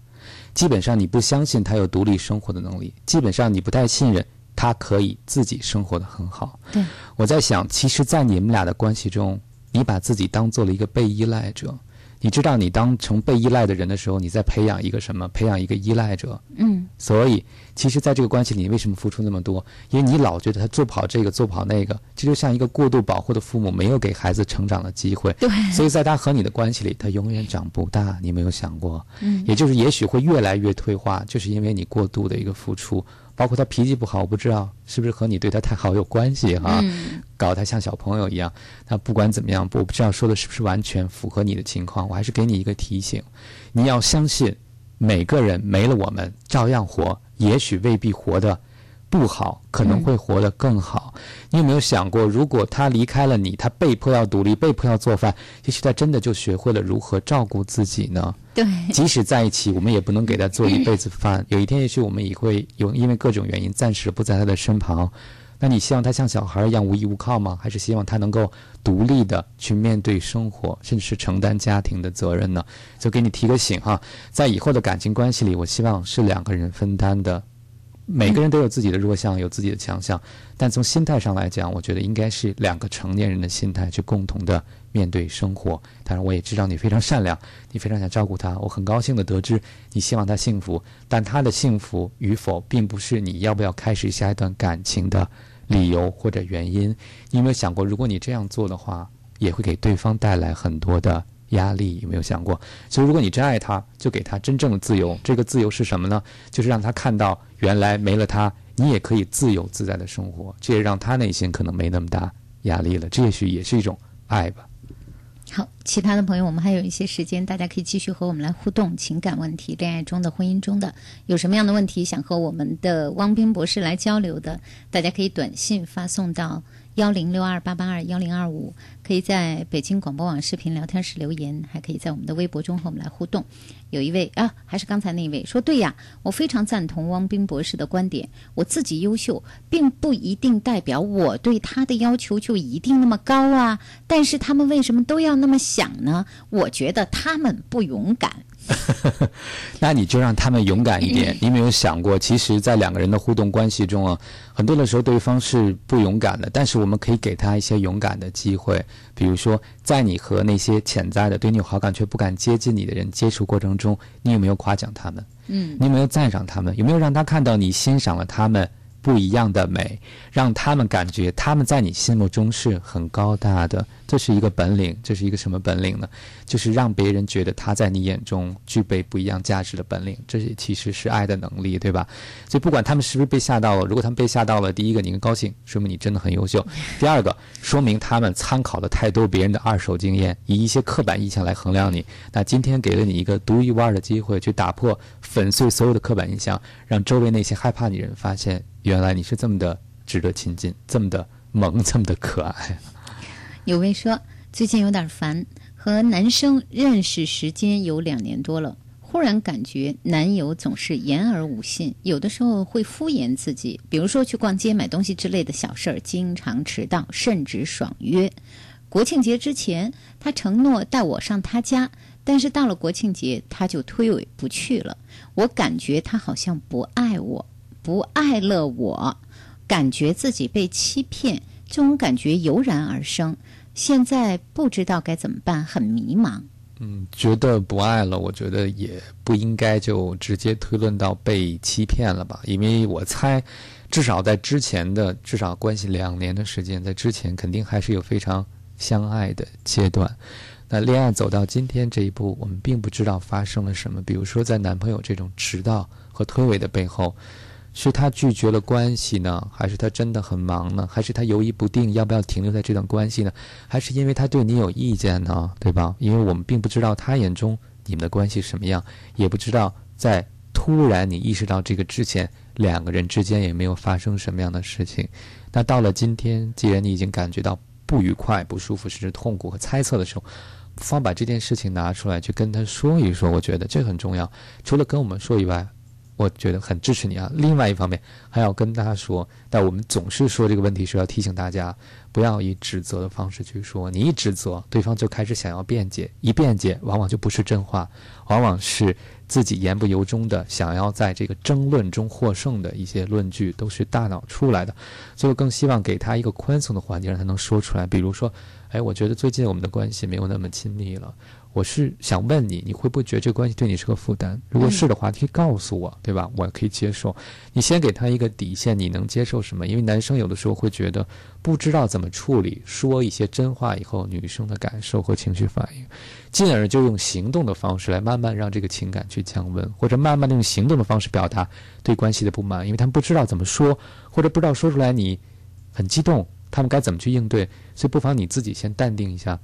基本上你不相信他有独立生活的能力，基本上你不太信任他可以自己生活的很好。对，我在想，其实，在你们俩的关系中，你把自己当做了一个被依赖者，你知道，你当成被依赖的人的时候，你在培养一个什么？培养一个依赖者。嗯。所以，其实，在这个关系里，你为什么付出那么多？因为你老觉得他做不好这个，做不好那个，这就像一个过度保护的父母，没有给孩子成长的机会。对。所以在他和你的关系里，他永远长不大。你没有想过？嗯。也就是，也许会越来越退化，就是因为你过度的一个付出。包括他脾气不好，我不知道是不是和你对他太好有关系哈，搞他像小朋友一样。那不管怎么样，我不知道说的是不是完全符合你的情况。我还是给你一个提醒，你要相信，每个人没了我们照样活，也许未必活得不好，可能会活得更好。你有没有想过，如果他离开了你，他被迫要独立，被迫要做饭，也许他真的就学会了如何照顾自己呢？对，即使在一起，我们也不能给他做一辈子饭。有一天，也许我们也会有因为各种原因暂时不在他的身旁。那你希望他像小孩一样无依无靠吗？还是希望他能够独立的去面对生活，甚至是承担家庭的责任呢？就给你提个醒哈，在以后的感情关系里，我希望是两个人分担的。每个人都有自己的弱项，有自己的强项，但从心态上来讲，我觉得应该是两个成年人的心态去共同的面对生活。当然，我也知道你非常善良，你非常想照顾他，我很高兴的得知你希望他幸福，但他的幸福与否，并不是你要不要开始下一段感情的理由或者原因。你有没有想过，如果你这样做的话，也会给对方带来很多的？压力有没有想过？所以，如果你真爱他，就给他真正的自由。这个自由是什么呢？就是让他看到，原来没了他，你也可以自由自在的生活。这也让他内心可能没那么大压力了。这也许也是一种爱吧。好，其他的朋友，我们还有一些时间，大家可以继续和我们来互动。情感问题、恋爱中的、婚姻中的，有什么样的问题想和我们的汪斌博士来交流的？大家可以短信发送到。幺零六二八八二幺零二五，可以在北京广播网视频聊天室留言，还可以在我们的微博中和我们来互动。有一位啊，还是刚才那位说对呀，我非常赞同汪冰博士的观点。我自己优秀，并不一定代表我对他的要求就一定那么高啊。但是他们为什么都要那么想呢？我觉得他们不勇敢。那你就让他们勇敢一点。你有没有想过，其实，在两个人的互动关系中啊，很多的时候对方是不勇敢的，但是我们可以给他一些勇敢的机会。比如说，在你和那些潜在的对你有好感却不敢接近你的人接触过程中，你有没有夸奖他们？嗯，你有没有赞赏他们？有没有让他看到你欣赏了他们？不一样的美，让他们感觉他们在你心目中是很高大的。这是一个本领，这是一个什么本领呢？就是让别人觉得他在你眼中具备不一样价值的本领。这其实是爱的能力，对吧？所以不管他们是不是被吓到了，如果他们被吓到了，第一个你高兴，说明你真的很优秀；第二个，说明他们参考了太多别人的二手经验，以一些刻板印象来衡量你。那今天给了你一个独一无二的机会，去打破、粉碎所有的刻板印象，让周围那些害怕你人发现。原来你是这么的值得亲近，这么的萌，这么的可爱。有位说最近有点烦，和男生认识时间有两年多了，忽然感觉男友总是言而无信，有的时候会敷衍自己，比如说去逛街买东西之类的小事儿，经常迟到，甚至爽约。国庆节之前，他承诺带我上他家，但是到了国庆节，他就推诿不去了。我感觉他好像不爱我。不爱了，我感觉自己被欺骗，这种感觉油然而生。现在不知道该怎么办，很迷茫。嗯，觉得不爱了，我觉得也不应该就直接推论到被欺骗了吧？因为我猜，至少在之前的至少关系两年的时间，在之前肯定还是有非常相爱的阶段。那恋爱走到今天这一步，我们并不知道发生了什么。比如说，在男朋友这种迟到和推诿的背后。是他拒绝了关系呢，还是他真的很忙呢？还是他犹豫不定要不要停留在这段关系呢？还是因为他对你有意见呢？对吧？因为我们并不知道他眼中你们的关系什么样，也不知道在突然你意识到这个之前，两个人之间也没有发生什么样的事情。那到了今天，既然你已经感觉到不愉快、不舒服，甚至痛苦和猜测的时候，不妨把这件事情拿出来去跟他说一说。我觉得这很重要。除了跟我们说以外。我觉得很支持你啊！另外一方面，还要跟大家说，但我们总是说这个问题是要提醒大家，不要以指责的方式去说。你一指责，对方就开始想要辩解，一辩解，往往就不是真话，往往是自己言不由衷的想要在这个争论中获胜的一些论据，都是大脑出来的。所以我更希望给他一个宽松的环境，让他能说出来。比如说，哎，我觉得最近我们的关系没有那么亲密了。我是想问你，你会不会觉得这个关系对你是个负担？如果是的话，你可以告诉我，对吧？我可以接受。你先给他一个底线，你能接受什么？因为男生有的时候会觉得不知道怎么处理，说一些真话以后，女生的感受和情绪反应，进而就用行动的方式来慢慢让这个情感去降温，或者慢慢的用行动的方式表达对关系的不满，因为他们不知道怎么说，或者不知道说出来你很激动，他们该怎么去应对。所以不妨你自己先淡定一下，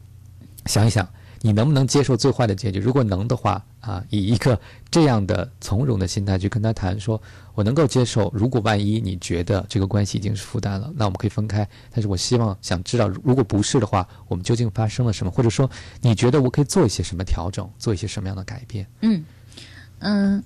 想一想。你能不能接受最坏的结局？如果能的话，啊，以一个这样的从容的心态去跟他谈，说我能够接受。如果万一你觉得这个关系已经是负担了，那我们可以分开。但是我希望想知道，如果不是的话，我们究竟发生了什么？或者说，你觉得我可以做一些什么调整，做一些什么样的改变？嗯嗯。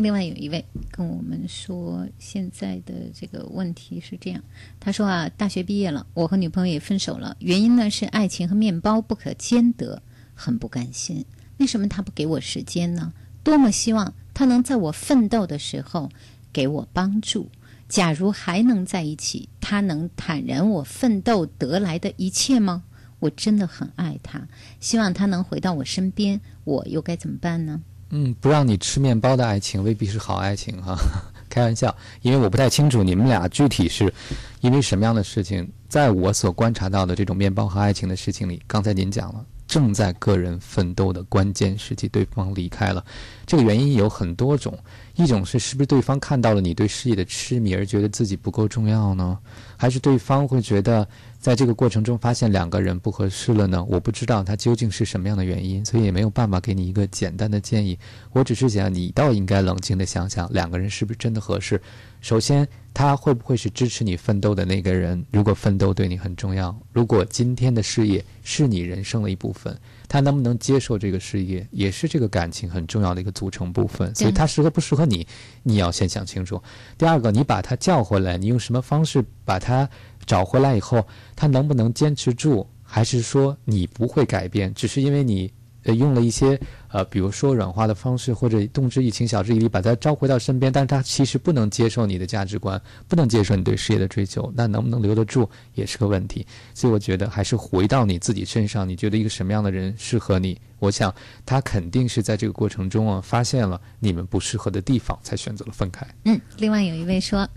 另外有一位跟我们说，现在的这个问题是这样，他说啊，大学毕业了，我和女朋友也分手了，原因呢是爱情和面包不可兼得，很不甘心。为什么他不给我时间呢？多么希望他能在我奋斗的时候给我帮助。假如还能在一起，他能坦然我奋斗得来的一切吗？我真的很爱他，希望他能回到我身边，我又该怎么办呢？嗯，不让你吃面包的爱情未必是好爱情哈，开玩笑，因为我不太清楚你们俩具体是因为什么样的事情。在我所观察到的这种面包和爱情的事情里，刚才您讲了，正在个人奋斗的关键时期，对方离开了，这个原因有很多种，一种是是不是对方看到了你对事业的痴迷而觉得自己不够重要呢？还是对方会觉得？在这个过程中发现两个人不合适了呢？我不知道他究竟是什么样的原因，所以也没有办法给你一个简单的建议。我只是想你倒应该冷静的想想，两个人是不是真的合适。首先，他会不会是支持你奋斗的那个人？如果奋斗对你很重要，如果今天的事业是你人生的一部分，他能不能接受这个事业，也是这个感情很重要的一个组成部分。所以，他适合不适合你，你要先想清楚。第二个，你把他叫回来，你用什么方式把他？找回来以后，他能不能坚持住？还是说你不会改变？只是因为你呃用了一些呃，比如说软化的方式，或者动之以情、晓之以理，把他召回到身边。但是他其实不能接受你的价值观，不能接受你对事业的追求。那能不能留得住也是个问题。所以我觉得还是回到你自己身上。你觉得一个什么样的人适合你？我想他肯定是在这个过程中啊，发现了你们不适合的地方，才选择了分开。嗯，另外有一位说。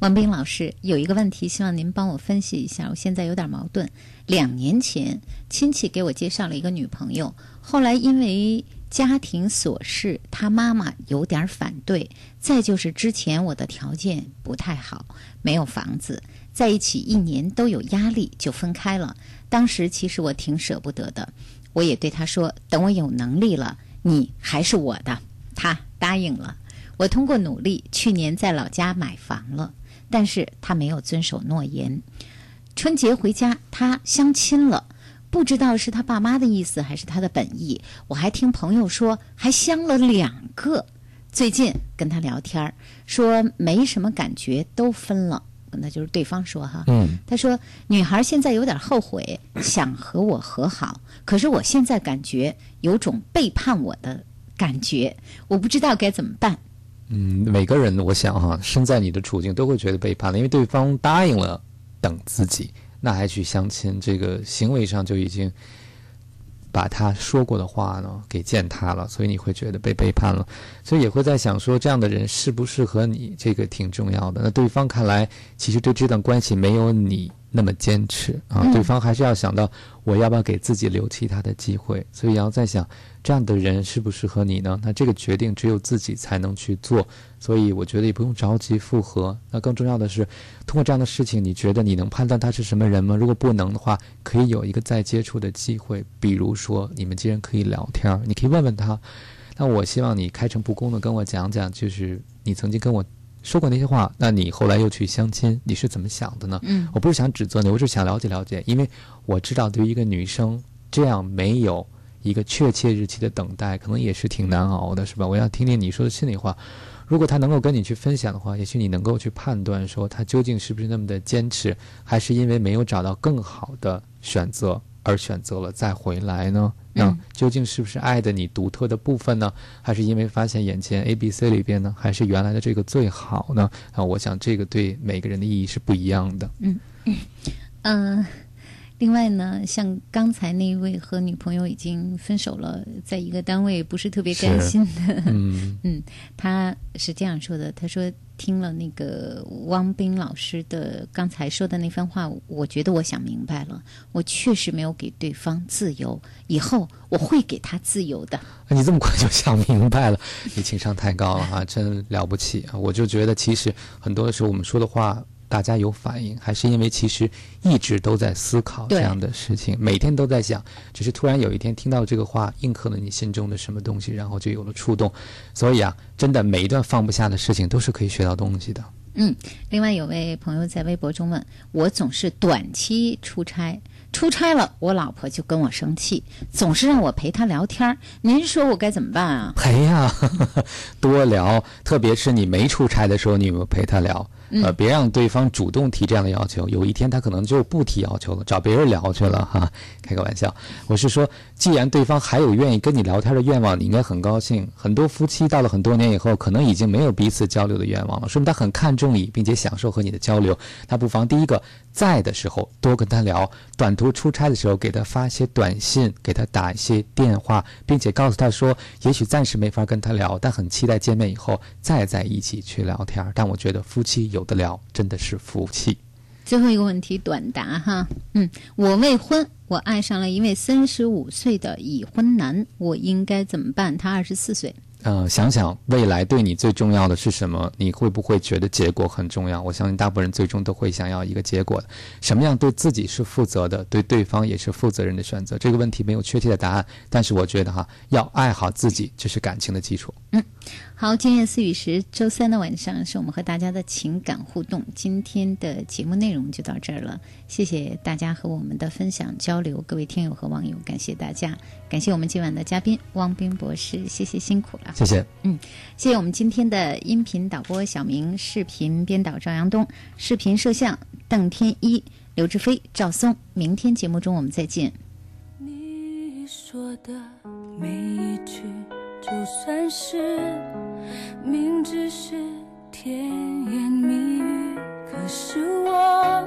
王斌老师有一个问题，希望您帮我分析一下。我现在有点矛盾。两年前，亲戚给我介绍了一个女朋友，后来因为家庭琐事，他妈妈有点反对。再就是之前我的条件不太好，没有房子，在一起一年都有压力，就分开了。当时其实我挺舍不得的，我也对他说：“等我有能力了，你还是我的。”他答应了。我通过努力，去年在老家买房了。但是他没有遵守诺言。春节回家，他相亲了，不知道是他爸妈的意思还是他的本意。我还听朋友说，还相了两个。最近跟他聊天说没什么感觉，都分了。那就是对方说哈，嗯，他说女孩现在有点后悔，想和我和好，可是我现在感觉有种背叛我的感觉，我不知道该怎么办。嗯，每个人我想哈，身在你的处境都会觉得背叛了，因为对方答应了等自己，那还去相亲，这个行为上就已经把他说过的话呢给践踏了，所以你会觉得被背叛了，所以也会在想说这样的人适不适合你，这个挺重要的。那对方看来其实对这段关系没有你。那么坚持啊，对方还是要想到我要不要给自己留其他的机会，所以要在想这样的人适不适合你呢？那这个决定只有自己才能去做，所以我觉得也不用着急复合。那更重要的是，通过这样的事情，你觉得你能判断他是什么人吗？如果不能的话，可以有一个再接触的机会，比如说你们既然可以聊天，你可以问问他。那我希望你开诚布公的跟我讲讲，就是你曾经跟我。说过那些话，那你后来又去相亲，你是怎么想的呢？嗯，我不是想指责你，我是想了解了解，因为我知道对于一个女生，这样没有一个确切日期的等待，可能也是挺难熬的，是吧？我要听听你说的心里话。如果他能够跟你去分享的话，也许你能够去判断说他究竟是不是那么的坚持，还是因为没有找到更好的选择。而选择了再回来呢？那究竟是不是爱的你独特的部分呢？还是因为发现眼前 A、B、C 里边呢，还是原来的这个最好呢？啊，我想这个对每个人的意义是不一样的。嗯嗯嗯，另外呢，像刚才那一位和女朋友已经分手了，在一个单位不是特别甘心的，嗯 嗯，他是这样说的，他说听了那个汪斌老师的刚才说的那番话，我觉得我想明白了，我确实没有给对方自由，以后我会给他自由的。你这么快就想明白了，你情商太高了哈，真了不起啊！我就觉得其实很多的时候我们说的话。大家有反应，还是因为其实一直都在思考这样的事情，每天都在想，只是突然有一天听到这个话，印刻了你心中的什么东西，然后就有了触动。所以啊，真的每一段放不下的事情都是可以学到东西的。嗯，另外有位朋友在微博中问我，总是短期出差，出差了，我老婆就跟我生气，总是让我陪她聊天您说我该怎么办啊？陪呀，多聊，特别是你没出差的时候，你有没有陪她聊？呃，别让对方主动提这样的要求，有一天他可能就不提要求了，找别人聊去了哈。开个玩笑，我是说，既然对方还有愿意跟你聊天的愿望，你应该很高兴。很多夫妻到了很多年以后，可能已经没有彼此交流的愿望了，说明他很看重你，并且享受和你的交流。他不妨第一个在的时候多跟他聊，短途出差的时候给他发些短信，给他打一些电话，并且告诉他说，也许暂时没法跟他聊，但很期待见面以后再在一起去聊天。但我觉得夫妻有。的聊真的是福气。最后一个问题短答哈，嗯，我未婚，我爱上了一位三十五岁的已婚男，我应该怎么办？他二十四岁。呃，想想未来对你最重要的是什么？你会不会觉得结果很重要？我相信大部分人最终都会想要一个结果。什么样对自己是负责的，对对方也是负责任的选择？这个问题没有确切的答案，但是我觉得哈，要爱好自己，这是感情的基础。嗯，好，今夜思雨时，周三的晚上是我们和大家的情感互动。今天的节目内容就到这儿了，谢谢大家和我们的分享交流，各位听友和网友，感谢大家，感谢我们今晚的嘉宾汪斌博士，谢谢辛苦了。谢谢，嗯，谢谢我们今天的音频导播小明，视频编导赵阳东，视频摄像邓天一、刘志飞、赵松。明天节目中我们再见。你说的每一句，就算是明知是甜言蜜语，可是我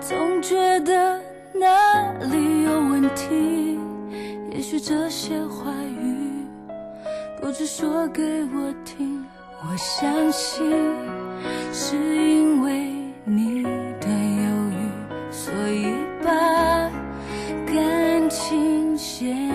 总觉得哪里有问题。也许这些话语。不只说给我听，我相信是因为你的犹豫，所以把感情陷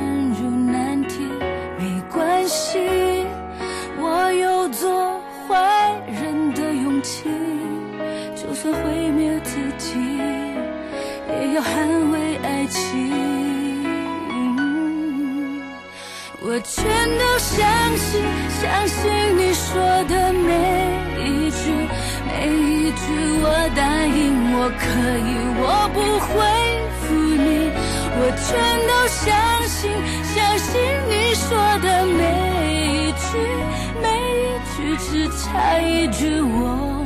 我全都相信，相信你说的每一句，每一句我答应我可以，我不会负你。我全都相信，相信你说的每一句，每一句只差一句我。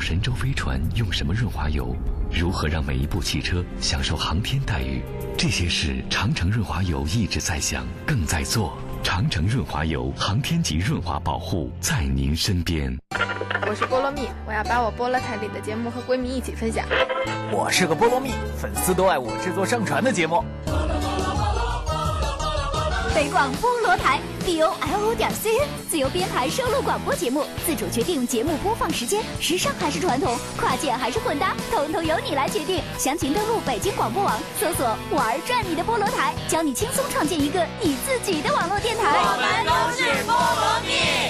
神舟飞船用什么润滑油？如何让每一部汽车享受航天待遇？这些事，长城润滑油一直在想，更在做。长城润滑油，航天级润滑保护，在您身边。我是菠萝蜜，我要把我菠萝台里的节目和闺蜜一起分享。我是个菠萝蜜，粉丝都爱我制作上传的节目。北广菠萝台 b o l o 点 c n 自由编排收录广播节目，自主决定节目播放时间，时尚还是传统，跨界还是混搭，统统由你来决定。详情登录北京广播网，搜索“玩转你的菠萝台”，教你轻松创建一个你自己的网络电台。我们都是菠萝蜜。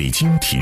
北京体。